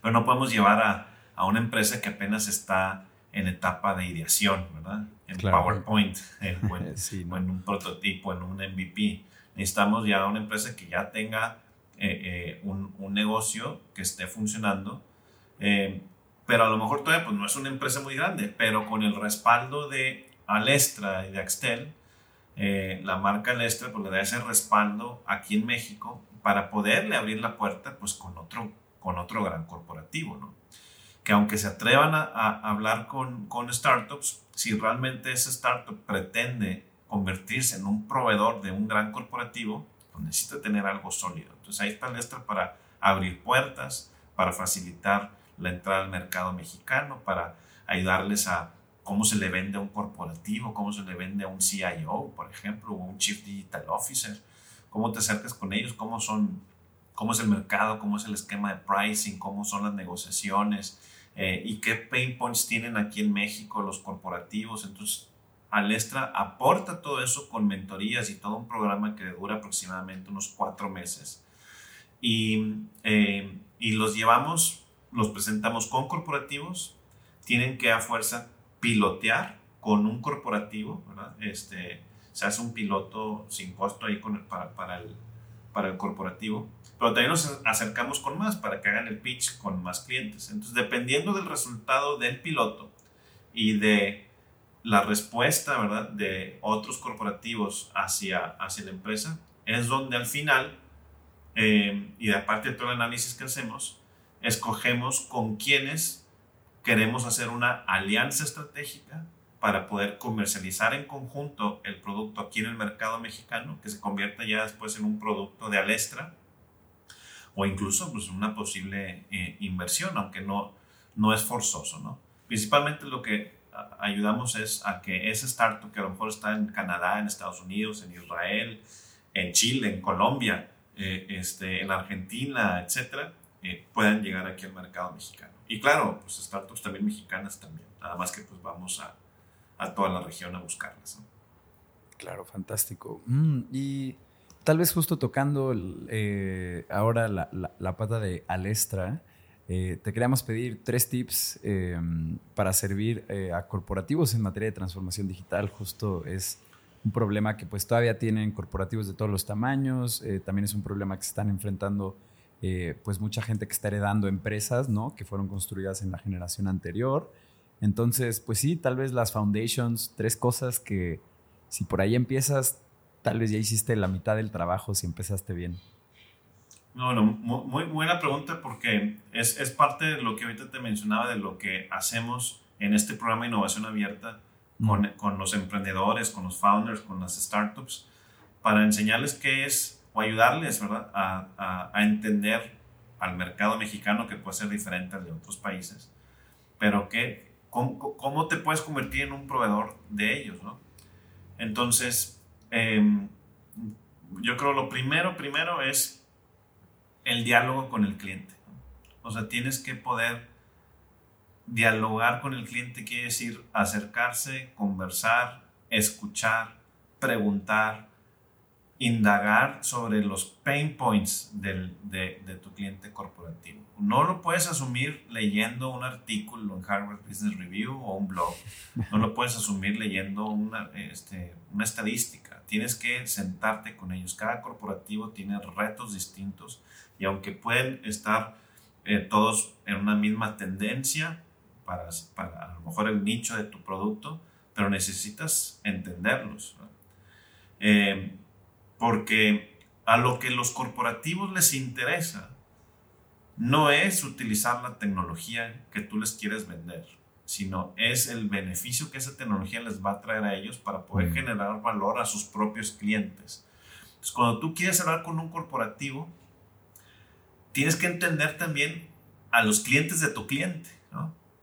Pero no podemos llevar a, a una empresa que apenas está en etapa de ideación, ¿verdad? En PowerPoint, en, o, en, un prototipo, en un MVP. Necesitamos ya una empresa que ya tenga eh, eh, un, un, negocio que esté funcionando, eh, pero a lo mejor todavía pues, no es una empresa muy grande, pero con el respaldo de Alestra y de Axtel, eh, la marca Lestra pues, le da ese respaldo aquí en México para poderle abrir la puerta pues, con, otro, con otro gran corporativo, ¿no? Que aunque se atrevan a, hablar con, con startups, si realmente ese startup pretende convertirse en un proveedor de un gran corporativo, pues necesita tener algo sólido. Entonces ahí está Lestra para abrir puertas, para facilitar la entrada al mercado mexicano, para ayudarles a cómo se le vende a un corporativo, cómo se le vende a un CIO, por ejemplo, o un Chief Digital Officer, cómo te acercas con ellos, cómo son, cómo es el mercado, cómo es el esquema de pricing, cómo son las negociaciones eh, y qué pain points tienen aquí en México los corporativos. Entonces, Alestra aporta todo eso con mentorías y todo un programa que dura aproximadamente unos cuatro meses. Y, eh, y los llevamos, los presentamos con corporativos, tienen que a fuerza pilotear con un corporativo, ¿verdad? Este, se hace un piloto sin costo ahí con para, para, el, para el corporativo, pero también nos acercamos con más para que hagan el pitch con más clientes. Entonces, dependiendo del resultado del piloto y de la respuesta, ¿verdad?, de otros corporativos hacia, hacia la empresa, es donde al final, eh, y aparte de todo el análisis que hacemos, escogemos con quiénes queremos hacer una alianza estratégica para poder comercializar en conjunto el producto aquí en el mercado mexicano, que se convierta ya después en un producto de Alestra, o incluso pues, una posible eh, inversión, aunque no, no es forzoso. ¿no? Principalmente lo que ayudamos es a que ese startup que a lo mejor está en Canadá, en Estados Unidos, en Israel, en Chile, en Colombia, eh, este, en Argentina, etcétera, eh, puedan llegar aquí al mercado mexicano. Y claro, pues startups también mexicanas también, nada más que pues vamos a, a toda la región a buscarlas. Claro, fantástico. Mm, y tal vez justo tocando eh, ahora la, la, pata de Alestra, eh, te queríamos pedir tres tips em, para servir eh, a corporativos en materia de transformación digital. Justo es un problema que pues todavía tienen corporativos de todos los tamaños, también es un problema que se están enfrentando pues mucha gente que está heredando empresas, ¿no? Que fueron construidas en la generación anterior. Entonces, pues sí, tal vez las foundations, tres cosas que si por ahí empiezas, tal vez ya hiciste la mitad del trabajo si empezaste bien. No, no, muy, buena pregunta porque es, es, parte de lo que ahorita te mencionaba, de lo que hacemos en este programa de innovación abierta con, con, los emprendedores, con los founders, con las startups, para enseñarles qué es o ayudarles ¿verdad? A, a, entender al mercado mexicano que puede ser diferente al de otros países, pero que cómo, te puedes convertir en un proveedor de ellos, ¿no? Entonces, em, yo creo lo primero, primero es el diálogo con el cliente. O sea, tienes que poder dialogar con el cliente, quiere decir acercarse, conversar, escuchar, preguntar, indagar sobre los pain points del, de, tu cliente corporativo. No lo puedes asumir leyendo un artículo en Harvard Business Review o un blog. No lo puedes asumir leyendo una, este, una estadística. Tienes que sentarte con ellos. Cada corporativo tiene retos distintos y aunque pueden estar eh, todos en una misma tendencia para, para a lo mejor el nicho de tu producto, pero necesitas entenderlos. Eh, porque a lo que los corporativos les interesa no es utilizar la tecnología que tú les quieres vender, sino es el beneficio que esa tecnología les va a traer a ellos para poder mm. generar valor a sus propios clientes. Entonces, cuando tú quieres hablar con un corporativo, tienes que entender también a los clientes de tu cliente.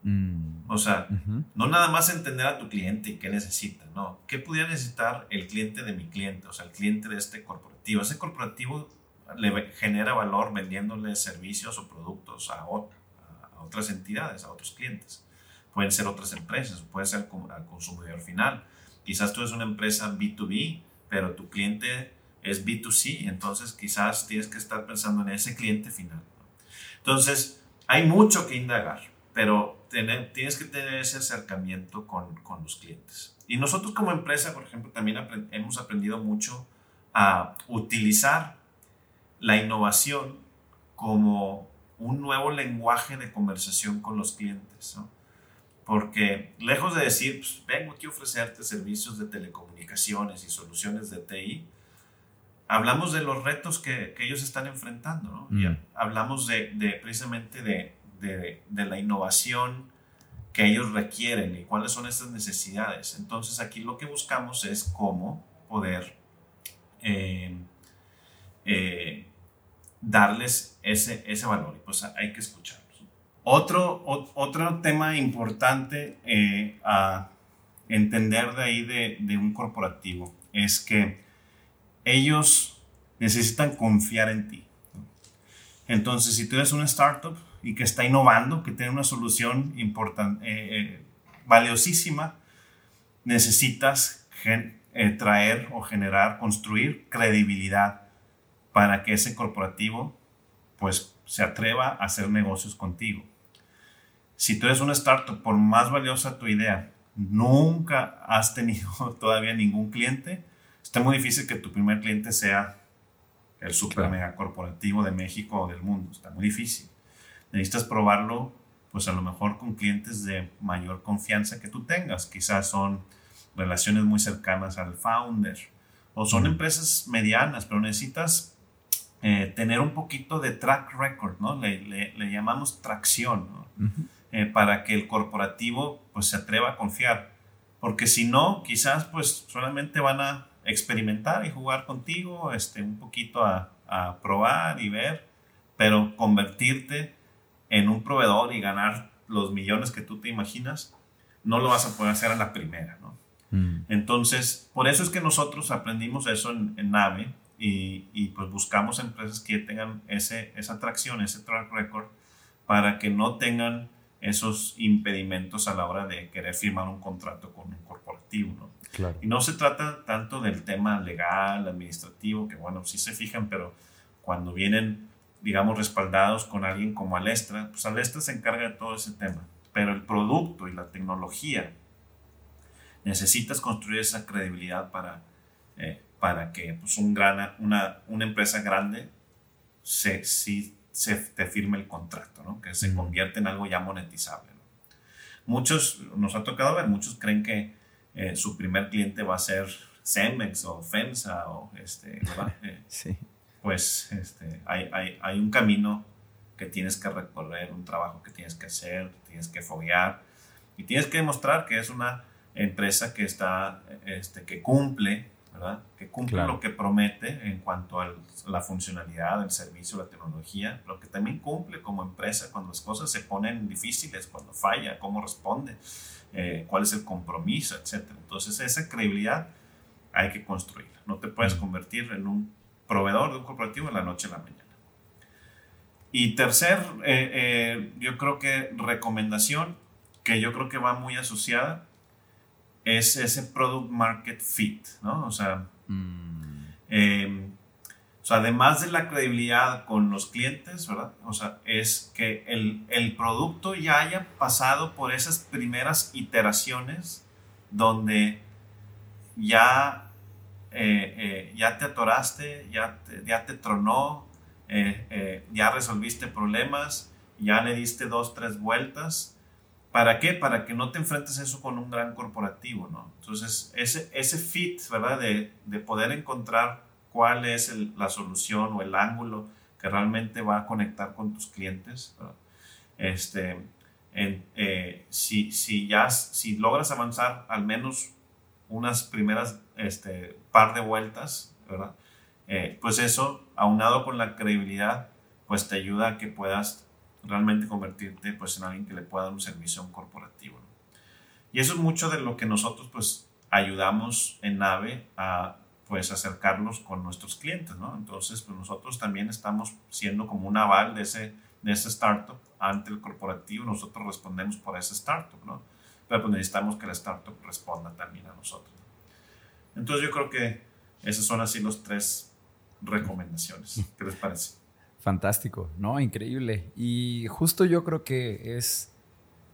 Mm. O sea, no nada más entender a tu cliente y qué necesita, no. ¿Qué pudiera necesitar el cliente de mi cliente? O sea, el cliente de este corporativo. Ese corporativo le genera valor vendiéndole servicios o productos a, otras entidades, a otros clientes. Pueden ser otras empresas, puede ser al consumidor final. Quizás tú eres una empresa B2B, pero tu cliente es B2C, entonces quizás tienes que estar pensando en ese cliente final. Entonces, hay mucho que indagar pero tienes que tener ese acercamiento con, con, los clientes. Y nosotros como empresa, por ejemplo, también hemos aprendido mucho a utilizar la innovación como un nuevo lenguaje de conversación con los clientes. ¿no? Porque lejos de decir, pues, vengo aquí a ofrecerte servicios de telecomunicaciones y soluciones de TI, hablamos de los retos que, que ellos están enfrentando. ¿no? Mm. hablamos de, de, precisamente de, de, la innovación que ellos requieren y cuáles son estas necesidades. Entonces aquí lo que buscamos es cómo poder eh, eh, darles ese, ese valor y pues hay que escucharlos. Otro, otro tema importante eh, a entender de ahí de, de un corporativo es que ellos necesitan confiar en ti. Entonces, si tú eres una startup, y que está innovando, que tiene una solución importante, eh, eh, valiosísima, necesitas eh, traer o generar, construir credibilidad para que ese corporativo pues se atreva a hacer negocios contigo. Si tú eres una startup, por más valiosa tu idea, nunca has tenido todavía ningún cliente, está muy difícil que tu primer cliente sea el super mega corporativo de México o del mundo. Está muy difícil. Necesitas probarlo, pues a lo mejor con clientes de mayor confianza que tú tengas. Quizás son relaciones muy cercanas al founder o son empresas medianas, pero necesitas eh, tener un poquito de track record, ¿no? Le, le, llamamos tracción, ¿no? Eh, para que el corporativo pues se atreva a confiar. Porque si no, quizás pues solamente van a experimentar y jugar contigo, este, un poquito a, a probar y ver, pero convertirte en un proveedor y ganar los millones que tú te imaginas, no lo vas a poder hacer a la primera, ¿no? Mm. Entonces, por eso es que nosotros aprendimos eso en, en Nave y, y, pues buscamos empresas que tengan ese, esa atracción, ese track record, para que no tengan esos impedimentos a la hora de querer firmar un contrato con un corporativo, ¿no? Y no se trata tanto del tema legal, administrativo, que bueno, sí se fijan, pero cuando vienen, digamos, respaldados con alguien como Alestra, pues Alestra se encarga de todo ese tema. Pero el producto y la tecnología, necesitas construir esa credibilidad para, eh, para que pues, un gran, una, una empresa grande se, sí, se te firme el contrato, ¿no? que se convierte en algo ya monetizable. Muchos, nos ha tocado ver, muchos creen que eh, su primer cliente va a ser Cemex o FEMSA o este, eh, sí. Pues este, hay, hay, hay, un camino que tienes que recorrer, un trabajo que tienes que hacer, tienes que foguear y tienes que demostrar que es una empresa que está, este, que cumple, ¿verdad? Que cumple lo que promete en cuanto a la funcionalidad, el servicio, la tecnología, lo que también cumple como empresa cuando las cosas se ponen difíciles, cuando falla, cómo responde. Eh, cuál es el compromiso, etc. Entonces esa credibilidad hay que construirla. No te puedes convertir en un proveedor de un corporativo en la noche a la mañana. Y tercer, eh, eh, yo creo que recomendación, que yo creo que va muy asociada, es ese product market fit, ¿no? O sea, mm además de la credibilidad con los clientes, ¿verdad? O sea, es que el, el producto ya haya pasado por esas primeras iteraciones donde ya, eh, eh, ya te atoraste, ya te, ya te tronó, eh, ya resolviste problemas, ya le diste dos, tres vueltas. ¿Para qué? Para que no te enfrentes eso con un gran corporativo, ¿no? Entonces, ese, ese fit, ¿verdad? De, de poder encontrar cuál es la solución o el ángulo que realmente va a conectar con tus clientes. Este, eh, si, si, ya, si logras avanzar al menos unas primeras este, par de vueltas, ¿verdad? Eh, pues eso, aunado con la credibilidad, pues te ayuda a que puedas realmente convertirte pues, en alguien que le pueda dar un servicio a un corporativo. Y eso es mucho de lo que nosotros pues ayudamos en Nave a pues acercarlos con nuestros clientes, ¿no? Entonces, pues nosotros también estamos siendo como un aval de ese, de ese startup ante el corporativo, nosotros respondemos por ese startup, ¿no? Pero pues necesitamos que la startup responda también a nosotros. Entonces yo creo que esas son así los tres recomendaciones. ¿Qué les parece? Fantástico, ¿no? Increíble. Y justo yo creo que es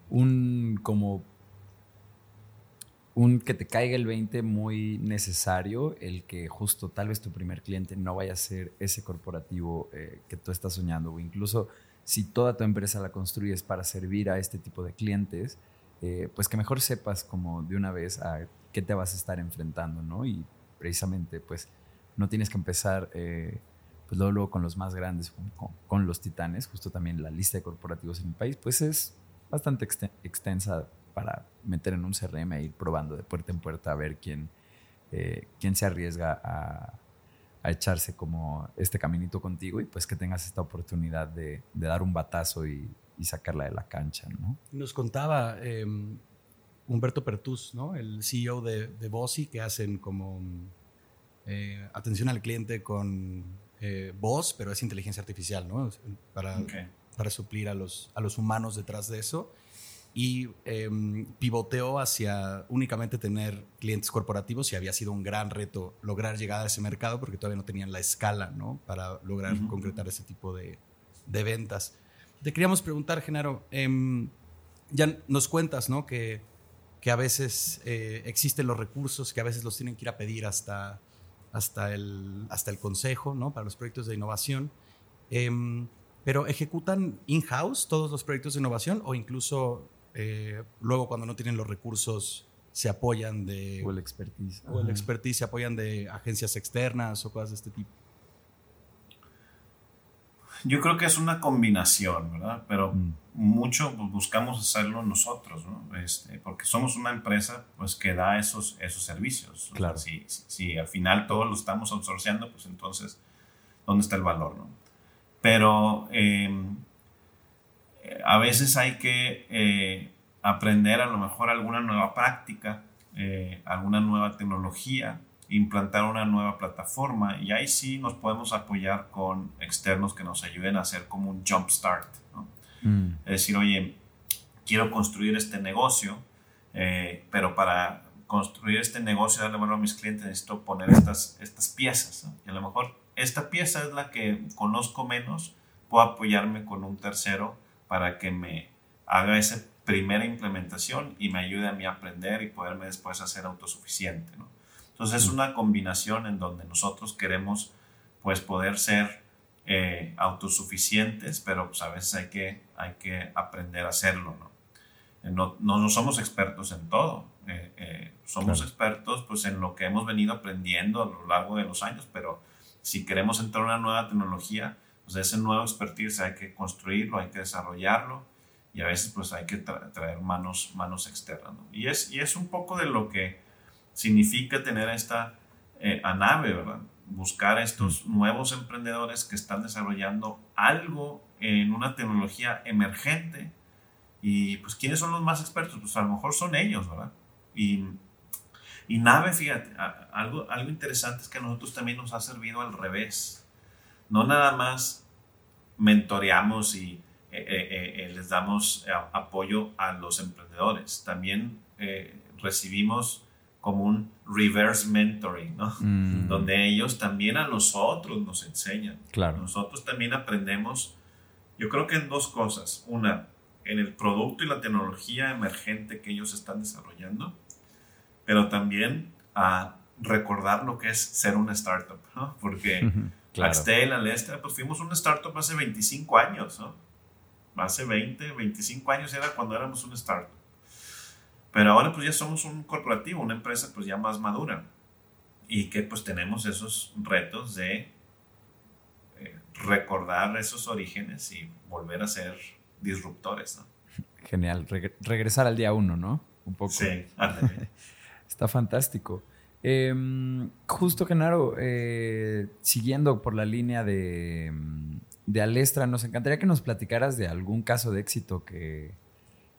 un como un que te caiga el 20 muy necesario, el que justo tal vez tu primer cliente no vaya a ser ese corporativo eh, que tú estás soñando, o incluso si toda tu empresa la construyes para servir a este tipo de clientes, eh, pues que mejor sepas como de una vez a qué te vas a estar enfrentando, ¿no? Y precisamente, pues no tienes que empezar, eh, pues luego, con los más grandes, con, los titanes, justo también la lista de corporativos en el país, pues es bastante extensa para meter en un CRM e ir probando de puerta en puerta a ver quién, eh, quién se arriesga a, echarse como este caminito contigo y pues que tengas esta oportunidad de, de dar un batazo y, y, sacarla de la cancha. ¿no? Nos contaba em, Humberto Pertus, ¿no? el CEO de, de Bossi, que hacen como eh, atención al cliente con eh, voz, pero es inteligencia artificial, ¿no? Para, para suplir a los, a los humanos detrás de eso y em, pivoteó hacia únicamente tener clientes corporativos y había sido un gran reto lograr llegar a ese mercado porque todavía no tenían la escala ¿no? para lograr concretar ese tipo de, de, ventas. Te queríamos preguntar, Genaro, em, ya nos cuentas ¿no? que, que a veces eh, existen los recursos, que a veces los tienen que ir a pedir hasta hasta el, hasta el consejo, ¿no? Para los proyectos de innovación. Em, pero ejecutan in-house todos los proyectos de innovación o incluso eh, luego cuando no tienen los recursos se apoyan de... O el expertise. O el expertise se apoyan de agencias externas o cosas de este tipo. Yo creo que es una combinación, ¿verdad? Pero mm. mucho buscamos hacerlo nosotros, ¿no? Este, porque somos una empresa pues, que da esos, esos servicios. Claro. si, si, al final todo lo estamos outsourciando, pues entonces, ¿dónde está el valor, no? Pero em, a veces hay que eh, aprender a lo mejor alguna nueva práctica, eh, alguna nueva tecnología, implantar una nueva plataforma y ahí sí nos podemos apoyar con externos que nos ayuden a hacer como un jump start. Mm. Es decir, oye, quiero construir este negocio, eh, pero para construir este negocio, darle valor a mis clientes, necesito poner estas, estas piezas. Y a lo mejor esta pieza es la que conozco menos, puedo apoyarme con un tercero para que me haga esa primera implementación y me ayude a mí a aprender y poderme después hacer autosuficiente. ¿no? Entonces es una combinación en donde nosotros queremos pues poder ser eh, autosuficientes, pero pues a veces hay que, hay que aprender a hacerlo, ¿no? Eh, no, no, somos expertos en todo, eh, somos expertos pues en lo que hemos venido aprendiendo a lo largo de los años, pero si queremos entrar a una nueva tecnología, pues ese nuevo expertise hay que construirlo, hay que desarrollarlo y a veces pues hay que traer manos, manos externas. ¿no? Y, es, y es un poco de lo que significa tener esta eh, a nave, ¿verdad? Buscar estos mm. nuevos emprendedores que están desarrollando algo en una tecnología emergente. Y pues, ¿quiénes son los más expertos? Pues a lo mejor son ellos, ¿verdad? Y, y Nave, fíjate, algo, algo interesante es que a nosotros también nos ha servido al revés. No nada más mentoreamos y eh, eh, les damos apoyo a los emprendedores, también recibimos como un reverse mentoring, ¿no? Mm. Donde ellos también a nosotros nos enseñan. Claro. Nosotros también aprendemos, yo creo que en dos cosas. Una, en el producto y la tecnología emergente que ellos están desarrollando, pero también a recordar lo que es ser una startup, ¿no? Porque claro. Axtel, Alestra, pues fuimos una startup hace 25 años, ¿no? Hace 20, 25 años era cuando éramos una startup. Pero ahora pues ya somos un corporativo, una empresa pues ya más madura y que pues tenemos esos retos de eh, recordar esos orígenes y volver a ser disruptores. ¿no? Genial, regresar al día uno, ¿no? Un poco. Sí, Está fantástico. Em, justo, Genaro, eh, siguiendo por la línea de, de Alestra, nos encantaría que nos platicaras de algún caso de éxito que,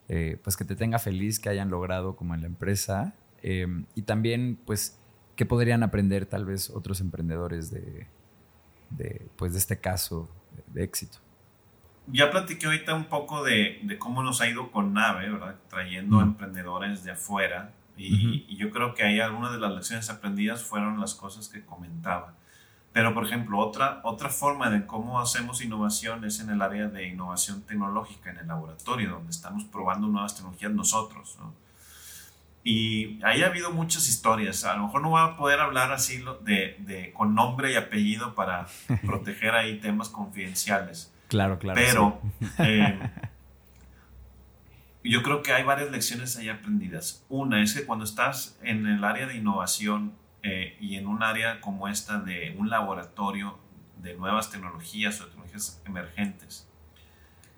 eh, pues que te tenga feliz que hayan logrado como en la empresa em, y también pues que podrían aprender tal vez otros emprendedores de, pues de este caso de, éxito. Ya platiqué ahorita un poco de, cómo nos ha ido con Nave, ¿verdad? Trayendo emprendedores de afuera y, y, yo creo que ahí algunas de las lecciones aprendidas fueron las cosas que comentaba. Pero, por ejemplo, otra, otra forma de cómo hacemos innovación es en el área de innovación tecnológica, en el laboratorio, donde estamos probando nuevas tecnologías nosotros. Y ahí ha habido muchas historias. A lo mejor no voy a poder hablar así de, de con nombre y apellido para proteger ahí temas confidenciales. Claro, claro. Pero eh, yo creo que hay varias lecciones ahí aprendidas. Una es que cuando estás en el área de innovación eh, y en un área como esta de un laboratorio de nuevas tecnologías o tecnologías emergentes,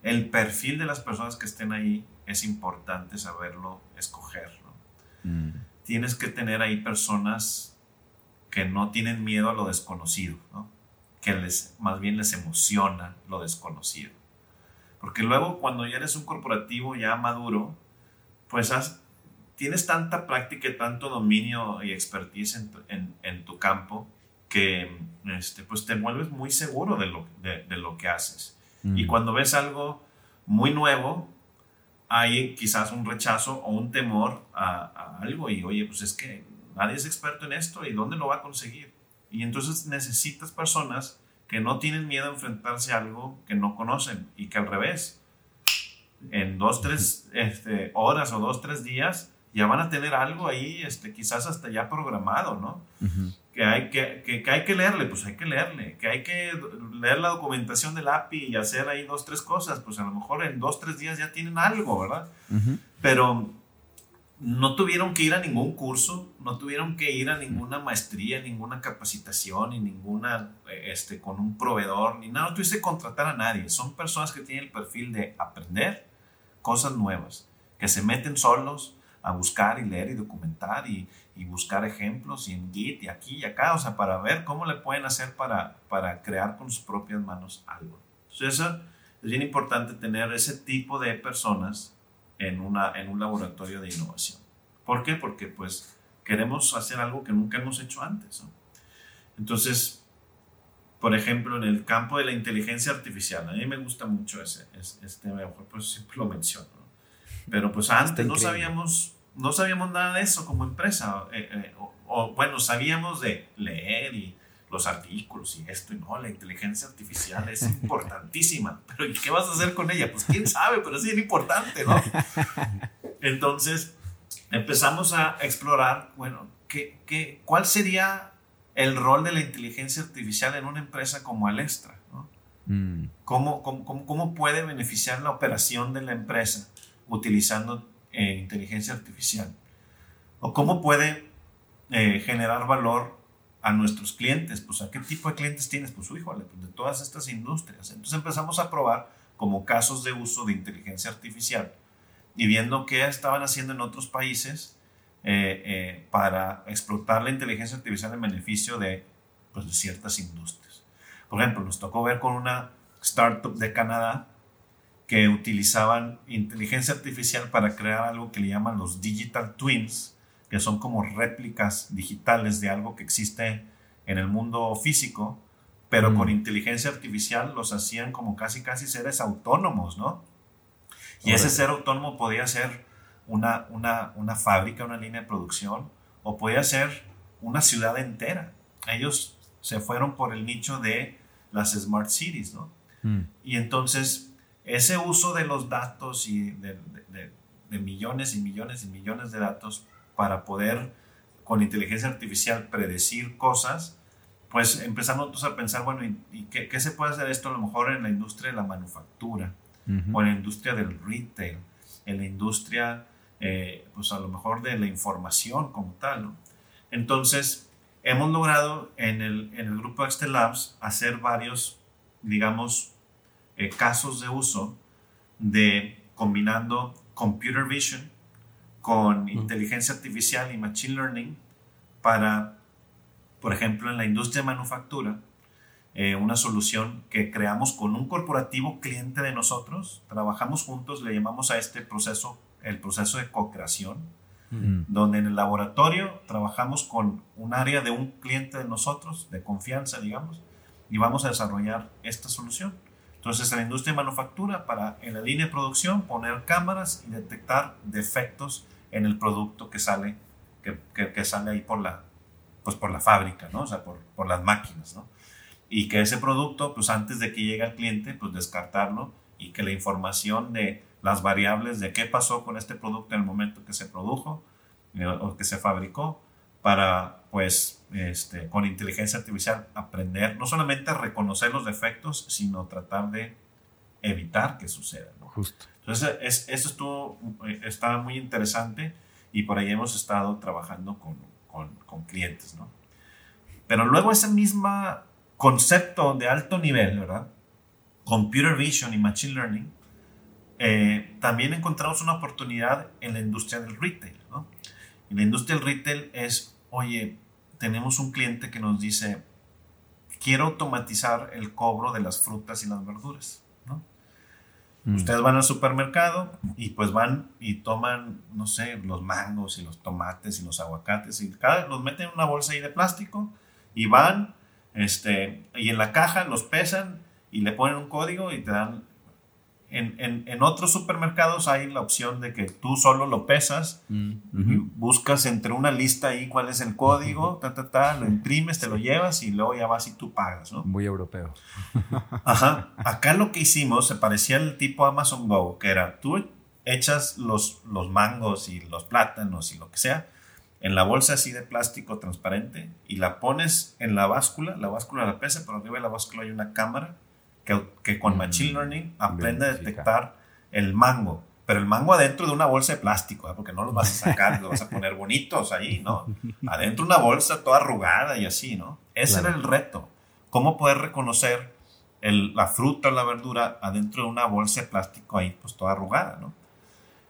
el perfil de las personas que estén ahí es importante saberlo escoger. Mm. Tienes que tener ahí personas que no tienen miedo a lo desconocido, que les, más bien les emociona lo desconocido. Porque luego cuando ya eres un corporativo ya maduro, pues has, tienes tanta práctica y tanto dominio y expertise en, en, tu campo que este, pues te vuelves muy seguro de lo, de, de lo que haces. Y mm. cuando ves algo muy nuevo, hay quizás un rechazo o un temor a, algo y oye, pues es que nadie es experto en esto y ¿dónde lo va a conseguir? Y entonces necesitas personas que no tienen miedo a enfrentarse a algo que no conocen y que al revés, en dos, tres este, horas o dos, tres días, ya van a tener algo ahí, este, quizás hasta ya programado, ¿no? que hay que, que, hay que leerle, pues hay que leerle, que hay que leer la documentación del API y hacer ahí dos, tres cosas, pues a lo mejor en dos, tres días ya tienen algo, ¿verdad? Pero no tuvieron que ir a ningún curso, no tuvieron que ir a ninguna maestría, ninguna capacitación, ni ninguna, este, con un proveedor, ni nada, no tuviste que contratar a nadie. Son personas que tienen el perfil de aprender cosas nuevas, que se meten solos a buscar y leer y documentar y, y buscar ejemplos y en Git y aquí y acá, o sea, para ver cómo le pueden hacer para, para crear con sus propias manos algo. Entonces, eso es bien importante tener ese tipo de personas en, una, en un laboratorio de innovación. ¿Por qué? Porque pues queremos hacer algo que nunca hemos hecho antes. Entonces, por ejemplo, en el campo de la inteligencia artificial, a mí me gusta mucho ese, este, pues siempre lo menciono. Pero pues antes no sabíamos, no sabíamos nada de eso como empresa. Eh, eh, o, bueno, sabíamos de leer y los artículos y esto y no, la inteligencia artificial es importantísima, pero ¿y qué vas a hacer con ella? Pues quién sabe, pero es bien importante, ¿no? Entonces empezamos a explorar, bueno, ¿qué, qué, cuál sería el rol de la inteligencia artificial en una empresa como Alestra? ¿no? Mm. ¿Cómo, cómo, cómo, puede beneficiar la operación de la empresa utilizando eh, inteligencia artificial? ¿O cómo puede eh, generar valor a nuestros clientes. Pues, ¿a qué tipo de clientes tienes? Pues, híjole, pues de todas estas industrias. Entonces empezamos a probar como casos de uso de inteligencia artificial y viendo qué estaban haciendo en otros países eh, eh, para explotar la inteligencia artificial en beneficio de, pues, de ciertas industrias. Por ejemplo, nos tocó ver con una startup de Canadá que utilizaban inteligencia artificial para crear algo que le llaman los digital twins, que son como réplicas digitales de algo que existe en el mundo físico, pero con mm. inteligencia artificial los hacían como casi casi seres autónomos, ¿no? Y ese ser autónomo podía ser una, una, una fábrica, una línea de producción, o podía ser una ciudad entera. Ellos se fueron por el nicho de las smart cities, ¿no? Mm. Y entonces ese uso de los datos y de, de millones y millones y millones de datos para poder con inteligencia artificial predecir cosas, pues empezamos a pensar, bueno, ¿y, qué, se puede hacer esto a lo mejor en la industria de la manufactura o en la industria del retail, en la industria, eh, pues a lo mejor de la información como tal, ¿no? Entonces, hemos logrado en el, en el grupo Excel Labs hacer varios, digamos, eh, casos de uso de combinando computer vision, con inteligencia artificial y machine learning para, por ejemplo, en la industria de manufactura, eh, una solución que creamos con un corporativo cliente de nosotros. Trabajamos juntos, le llamamos a este proceso el proceso de co-creación, donde en el laboratorio trabajamos con un área de un cliente de nosotros, de confianza, digamos, y vamos a desarrollar esta solución. Entonces, en la industria de manufactura, para en la línea de producción, poner cámaras y detectar defectos en el producto que sale, que, que, sale ahí por la, pues por la fábrica, ¿no? O sea, por, por, las máquinas, ¿no? Y que ese producto, pues antes de que llegue al cliente, pues descartarlo y que la información de las variables de qué pasó con este producto en el momento que se produjo eh, o que se fabricó, para, pues, este, con inteligencia artificial aprender no solamente a reconocer los defectos, sino tratar de evitar que sucedan. Justo. Entonces, es, eso estuvo, eh, está muy interesante y por ahí hemos estado trabajando con, con, con clientes, ¿no? Pero luego ese mismo concepto de alto nivel, ¿verdad? Computer Vision y Machine Learning, eh, también encontramos una oportunidad en la industria del retail, ¿no? En la industria del retail es, oye, tenemos un cliente que nos dice, quiero automatizar el cobro de las frutas y las verduras. Mm. Ustedes van al supermercado y pues van y toman, no sé, los mangos y los tomates y los aguacates y cada, los meten en una bolsa ahí de plástico y van, este, y en la caja los pesan y le ponen un código y te dan en, otros supermercados hay la opción de que tú solo lo pesas mm, y buscas entre una lista ahí cuál es el código, ta, ta, ta, lo imprimes, te lo llevas y luego ya vas y tú pagas, ¿no? Muy europeo. Ajá. Acá lo que hicimos se parecía al tipo Amazon Go, que era tú echas los, los mangos y los plátanos y lo que sea en la bolsa así de plástico transparente y la pones en la báscula, la báscula la pesa, pero arriba de la báscula hay una cámara que, que con mm, Machine Learning aprende a detectar el mango, pero el mango adentro de una bolsa de plástico, ¿eh? porque no los vas a sacar, los vas a poner bonitos ahí, ¿no? Adentro una bolsa toda arrugada y así, ¿no? Ese era el reto, cómo poder reconocer el, la fruta o la verdura adentro de una bolsa de plástico ahí, pues toda arrugada, ¿no?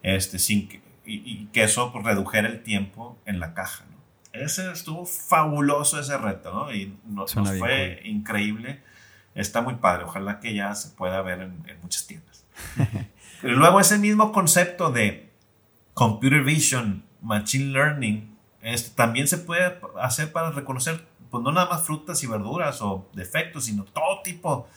Este, sin que, y, que eso pues, redujera el tiempo en la caja. ¿no? Ese estuvo fabuloso ese reto, ¿no? Y nos, fue increíble. Está muy padre. Ojalá que ya se pueda ver en, muchas tiendas. luego ese mismo concepto de computer vision, machine learning, este, también se puede hacer para reconocer, pues no nada más frutas y verduras o defectos, sino todo tipo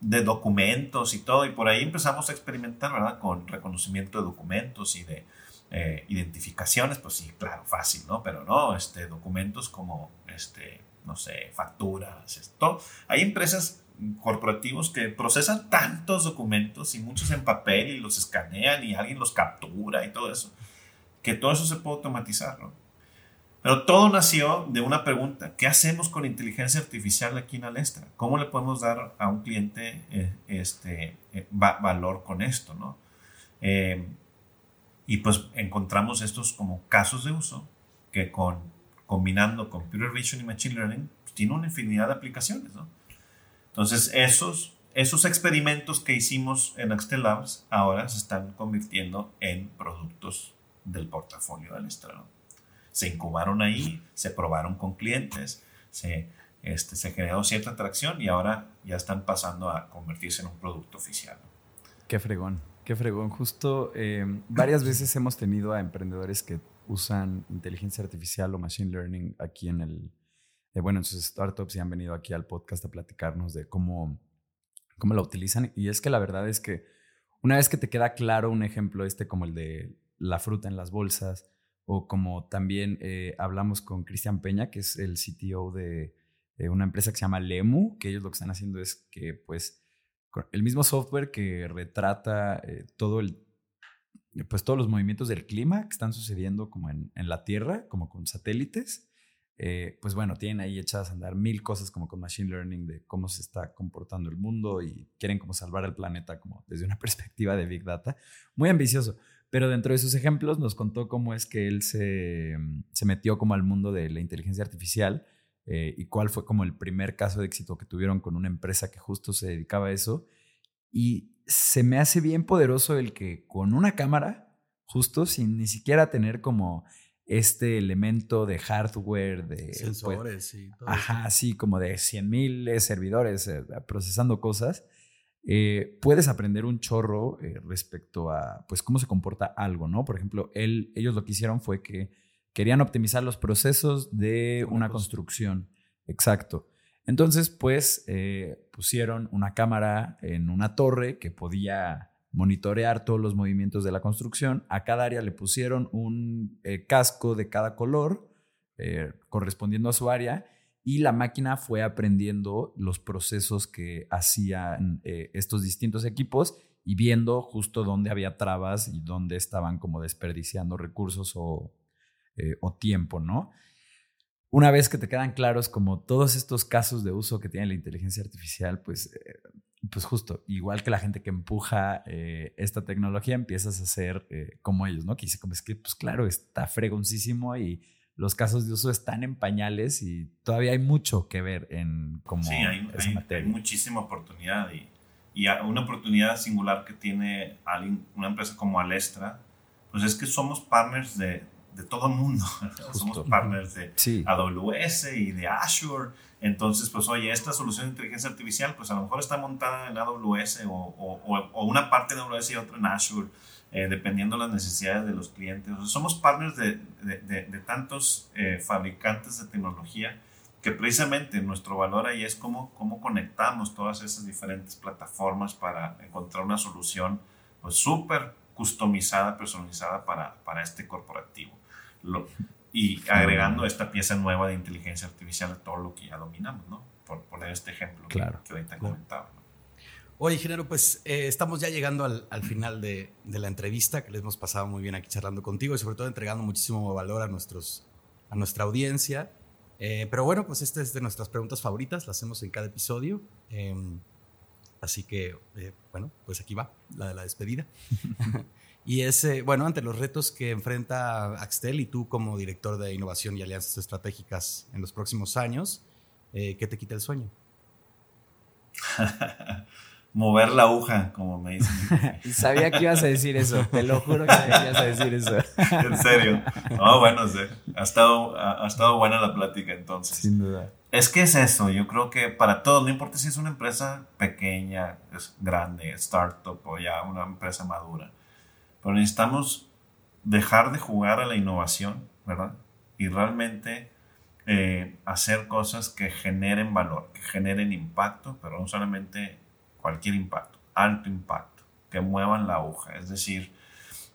de documentos y todo. Y por ahí empezamos a experimentar, ¿verdad? Con reconocimiento de documentos y de eh, identificaciones, pues sí, claro, fácil, ¿no? Pero no, este, documentos como, este, no sé, facturas, esto. Hay empresas corporativos que procesan tantos documentos y muchos en papel y los escanean y alguien los captura y todo eso, que todo eso se puede automatizar, ¿no? Pero todo nació de una pregunta, ¿qué hacemos con inteligencia artificial aquí en Alestra? ¿Cómo le podemos dar a un cliente eh, este, eh, valor con esto, ¿no? Y pues encontramos estos como casos de uso que con, combinando Computer Vision y Machine Learning pues, tiene una infinidad de aplicaciones. ¿no? Entonces esos, esos experimentos que hicimos en Axtel Labs ahora se están convirtiendo en productos del portafolio del estrado. Se incubaron ahí, se probaron con clientes, se, este, se generó cierta atracción y ahora ya están pasando a convertirse en un producto oficial. Qué fregón. Qué fregón. Justo eh, varias veces hemos tenido a emprendedores que usan inteligencia artificial o machine learning aquí en el, eh, bueno, en sus startups y han venido aquí al podcast a platicarnos de cómo, cómo la utilizan. Y es que la verdad es que una vez que te queda claro un ejemplo este como el de la fruta en las bolsas o como también eh, hablamos con Cristian Peña, que es el CTO de una empresa que se llama Lemu, que ellos lo que están haciendo es que pues el mismo software que retrata eh, todo el, pues todos los movimientos del clima que están sucediendo como en, la Tierra, como con satélites. Eh, pues bueno, tienen ahí echadas a andar mil cosas como con Machine Learning de cómo se está comportando el mundo y quieren como salvar el planeta como desde una perspectiva de Big Data. Muy ambicioso. Pero dentro de sus ejemplos nos contó cómo es que él se, se metió como al mundo de la inteligencia artificial eh, y cuál fue como el primer caso de éxito que tuvieron con una empresa que justo se dedicaba a eso. Y se me hace bien poderoso el que con una cámara, justo sin ni siquiera tener como este elemento de hardware, de pues, sensores y todo Ajá, sí, como de 100 mil servidores eh, procesando cosas. Eh, puedes aprender un chorro respecto a pues cómo se comporta algo, ¿no? Por ejemplo, él, ellos lo que hicieron fue que Querían optimizar los procesos de una construcción. Exacto. Entonces, pues, eh, pusieron una cámara en una torre que podía monitorear todos los movimientos de la construcción. A cada área le pusieron un eh, casco de cada color eh, correspondiendo a su área y la máquina fue aprendiendo los procesos que hacían estos distintos equipos y viendo justo dónde había trabas y dónde estaban como desperdiciando recursos o, eh, o tiempo, ¿no? Una vez que te quedan claros como todos estos casos de uso que tiene la inteligencia artificial, pues, eh, pues justo, igual que la gente que empuja eh, esta tecnología, empiezas a ser como ellos, ¿no? Que dice como es que, pues claro, está fregoncísimo y los casos de uso están en pañales y todavía hay mucho que ver en cómo sí, hay, hay, muchísima oportunidad y, y, una oportunidad singular que tiene una empresa como Alestra, pues es que somos partners de, de todo el mundo. Somos partners de AWS y de Azure. Entonces, pues oye, esta solución de inteligencia artificial, pues a lo mejor está montada en AWS o, o, una parte de AWS y otra en Azure, eh, dependiendo de las necesidades de los clientes. somos partners de, de, de, tantos eh, fabricantes de tecnología que precisamente nuestro valor ahí es cómo, cómo conectamos todas esas diferentes plataformas para encontrar una solución pues súper customizada, personalizada para, para este corporativo y agregando esta pieza nueva de inteligencia artificial a todo lo que ya dominamos, ¿no? Por poner este ejemplo claro. que, ahorita comentaba. Oye, ingeniero, pues eh, estamos ya llegando al, al final de, de, la entrevista, que les hemos pasado muy bien aquí charlando contigo y sobre todo entregando muchísimo valor a nuestros a nuestra audiencia. Eh, pero bueno, pues esta es de nuestras preguntas favoritas, la hacemos en cada episodio. Em, así que, eh, bueno, pues aquí va, la de la despedida. y es, bueno, ante los retos que enfrenta Axtel y tú como director de innovación y alianzas estratégicas en los próximos años, ¿qué te quita el sueño? mover la aguja, como me dicen. Sabía que ibas a decir eso, te lo juro que ibas a decir eso. en serio. No, bueno, sí. ha, estado, ha, estado buena la plática entonces. Sin duda. Es que es eso, yo creo que para todos, no importa si es una empresa pequeña, es grande, startup o ya una empresa madura, pero necesitamos dejar de jugar a la innovación, ¿verdad? Y realmente eh, hacer cosas que generen valor, que generen impacto, pero no solamente cualquier impacto, alto impacto, que muevan la aguja. Es decir,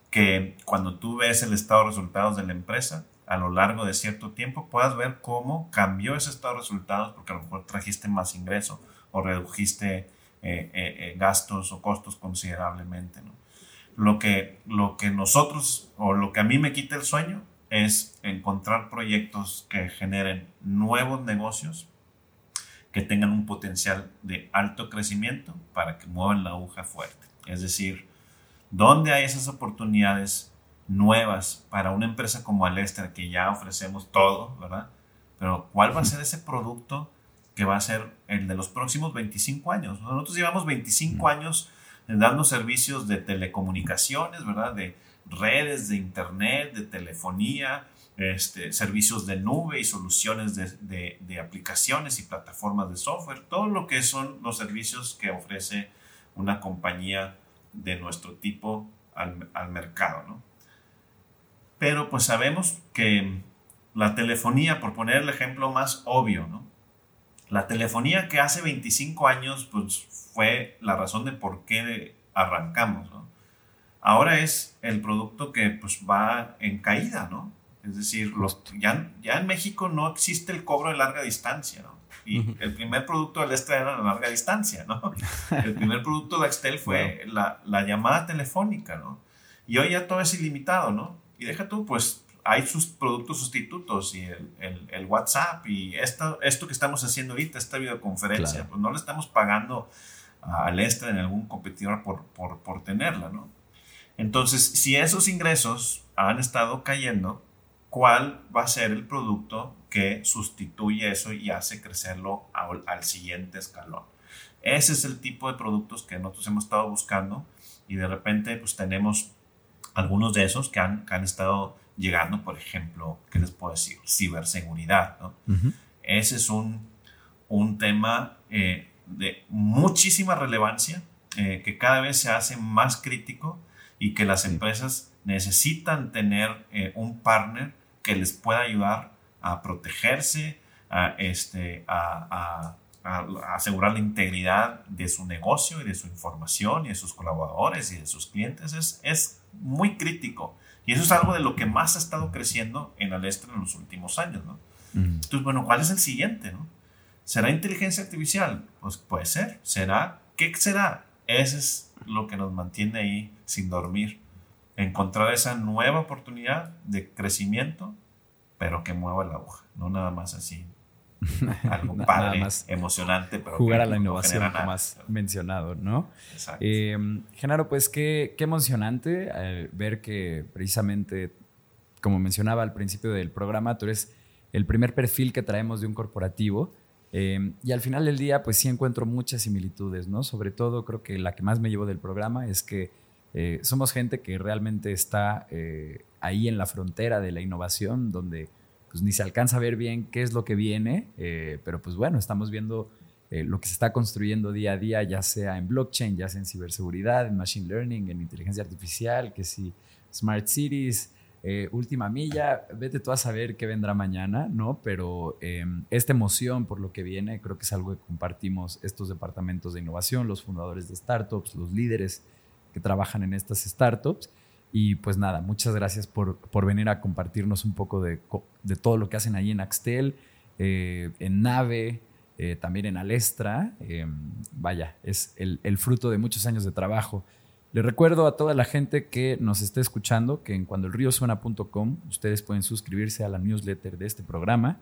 que cuando tú ves el estado de resultados de la empresa, a lo largo de cierto tiempo puedas ver cómo cambió ese estado de resultados porque a lo mejor trajiste más ingreso o redujiste eh, eh, gastos o costos considerablemente. Lo, que, lo que nosotros o lo que a mí me quita el sueño es encontrar proyectos que generen nuevos negocios que tengan un potencial de alto crecimiento para que muevan la aguja fuerte. Es decir, ¿dónde hay esas oportunidades nuevas para una empresa como Alestra que ya ofrecemos todo, ¿verdad? Pero ¿cuál va a ser ese producto que va a ser el de los próximos 25 años? Nosotros llevamos 25 años dando servicios de telecomunicaciones, ¿verdad? De redes, de internet, de telefonía, este, servicios de nube y soluciones de, aplicaciones y plataformas de software, todo lo que son los servicios que ofrece una compañía de nuestro tipo al, mercado. ¿no? Pero pues sabemos que la telefonía, por poner el ejemplo más obvio, ¿no? La telefonía que hace 25 años pues, fue la razón de por qué arrancamos. ¿no? Ahora es el producto que pues, va en caída, ¿no? Es decir, los, ya, ya en México no existe el cobro de larga distancia, ¿no? Y el primer producto del Extra era la larga distancia, ¿no? El primer producto de Axtel fue la, la, llamada telefónica, ¿no? Y hoy ya todo es ilimitado, ¿no? Y deja tú, pues hay sus productos sustitutos y el, el, el WhatsApp y esto, esto que estamos haciendo ahorita, esta videoconferencia, pues no le estamos pagando al Extra en algún competidor por, por, por tenerla, ¿no? Entonces, si esos ingresos han estado cayendo, cuál va a ser el producto que sustituye eso y hace crecerlo al siguiente escalón. Ese es el tipo de productos que nosotros hemos estado buscando y de repente pues tenemos algunos de esos que han, han estado llegando, por ejemplo, ¿qué les puedo decir? Ciberseguridad. ¿no? Ese es un, un tema eh, de muchísima relevancia eh, que cada vez se hace más crítico y que las empresas necesitan tener eh, un partner que les pueda ayudar a protegerse, a, este, a, asegurar la integridad de su negocio y de su información y de sus colaboradores y de sus clientes. Es, es muy crítico. Y eso es algo de lo que más ha estado creciendo en Alestra en los últimos años. ¿no? Entonces, bueno, ¿cuál es el siguiente? No? ¿Será inteligencia artificial? Pues puede ser. ¿Será? ¿Qué será? Ese es lo que nos mantiene ahí sin dormir encontrar esa nueva oportunidad de crecimiento, pero que mueva la aguja, no nada más así. Algo padre, más emocionante, pero jugar a la innovación, como has mencionado, ¿no? Exacto. Eh, Genaro, pues qué, qué emocionante eh, ver que precisamente, como mencionaba al principio del programa, tú eres el primer perfil que traemos de un corporativo. Eh, y al final del día, pues sí encuentro muchas similitudes, ¿no? Sobre todo creo que la que más me llevo del programa es que eh, somos gente que realmente está eh, ahí en la frontera de la innovación, donde pues ni se alcanza a ver bien qué es lo que viene, eh, pero pues bueno, estamos viendo lo que se está construyendo día a día, ya sea en blockchain, ya sea en ciberseguridad, en machine learning, en inteligencia artificial, que si smart cities, última milla, vete tú a saber qué vendrá mañana, ¿no? Pero em, esta emoción por lo que viene, creo que es algo que compartimos estos departamentos de innovación, los fundadores de startups, los líderes que trabajan en estas startups. Y pues nada, muchas gracias por, por venir a compartirnos un poco de, de, todo lo que hacen ahí en Axtel, eh, en Nave, eh, también en Alestra. Em, vaya, es el, el, fruto de muchos años de trabajo. Le recuerdo a toda la gente que nos esté escuchando que en cuandoelriosuena.com ustedes pueden suscribirse a la newsletter de este programa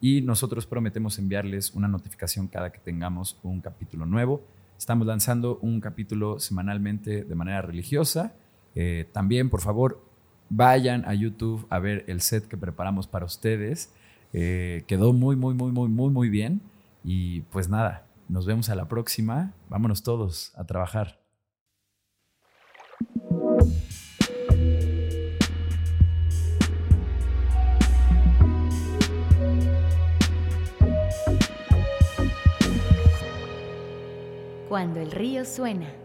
y nosotros prometemos enviarles una notificación cada que tengamos un capítulo nuevo. Estamos lanzando un capítulo semanalmente de manera religiosa. Eh, también, por favor, vayan a YouTube a ver el set que preparamos para ustedes. Eh, quedó muy, muy, muy, muy, muy, muy bien. Y pues nada, nos vemos a la próxima. Vámonos todos a trabajar. Cuando el río suena.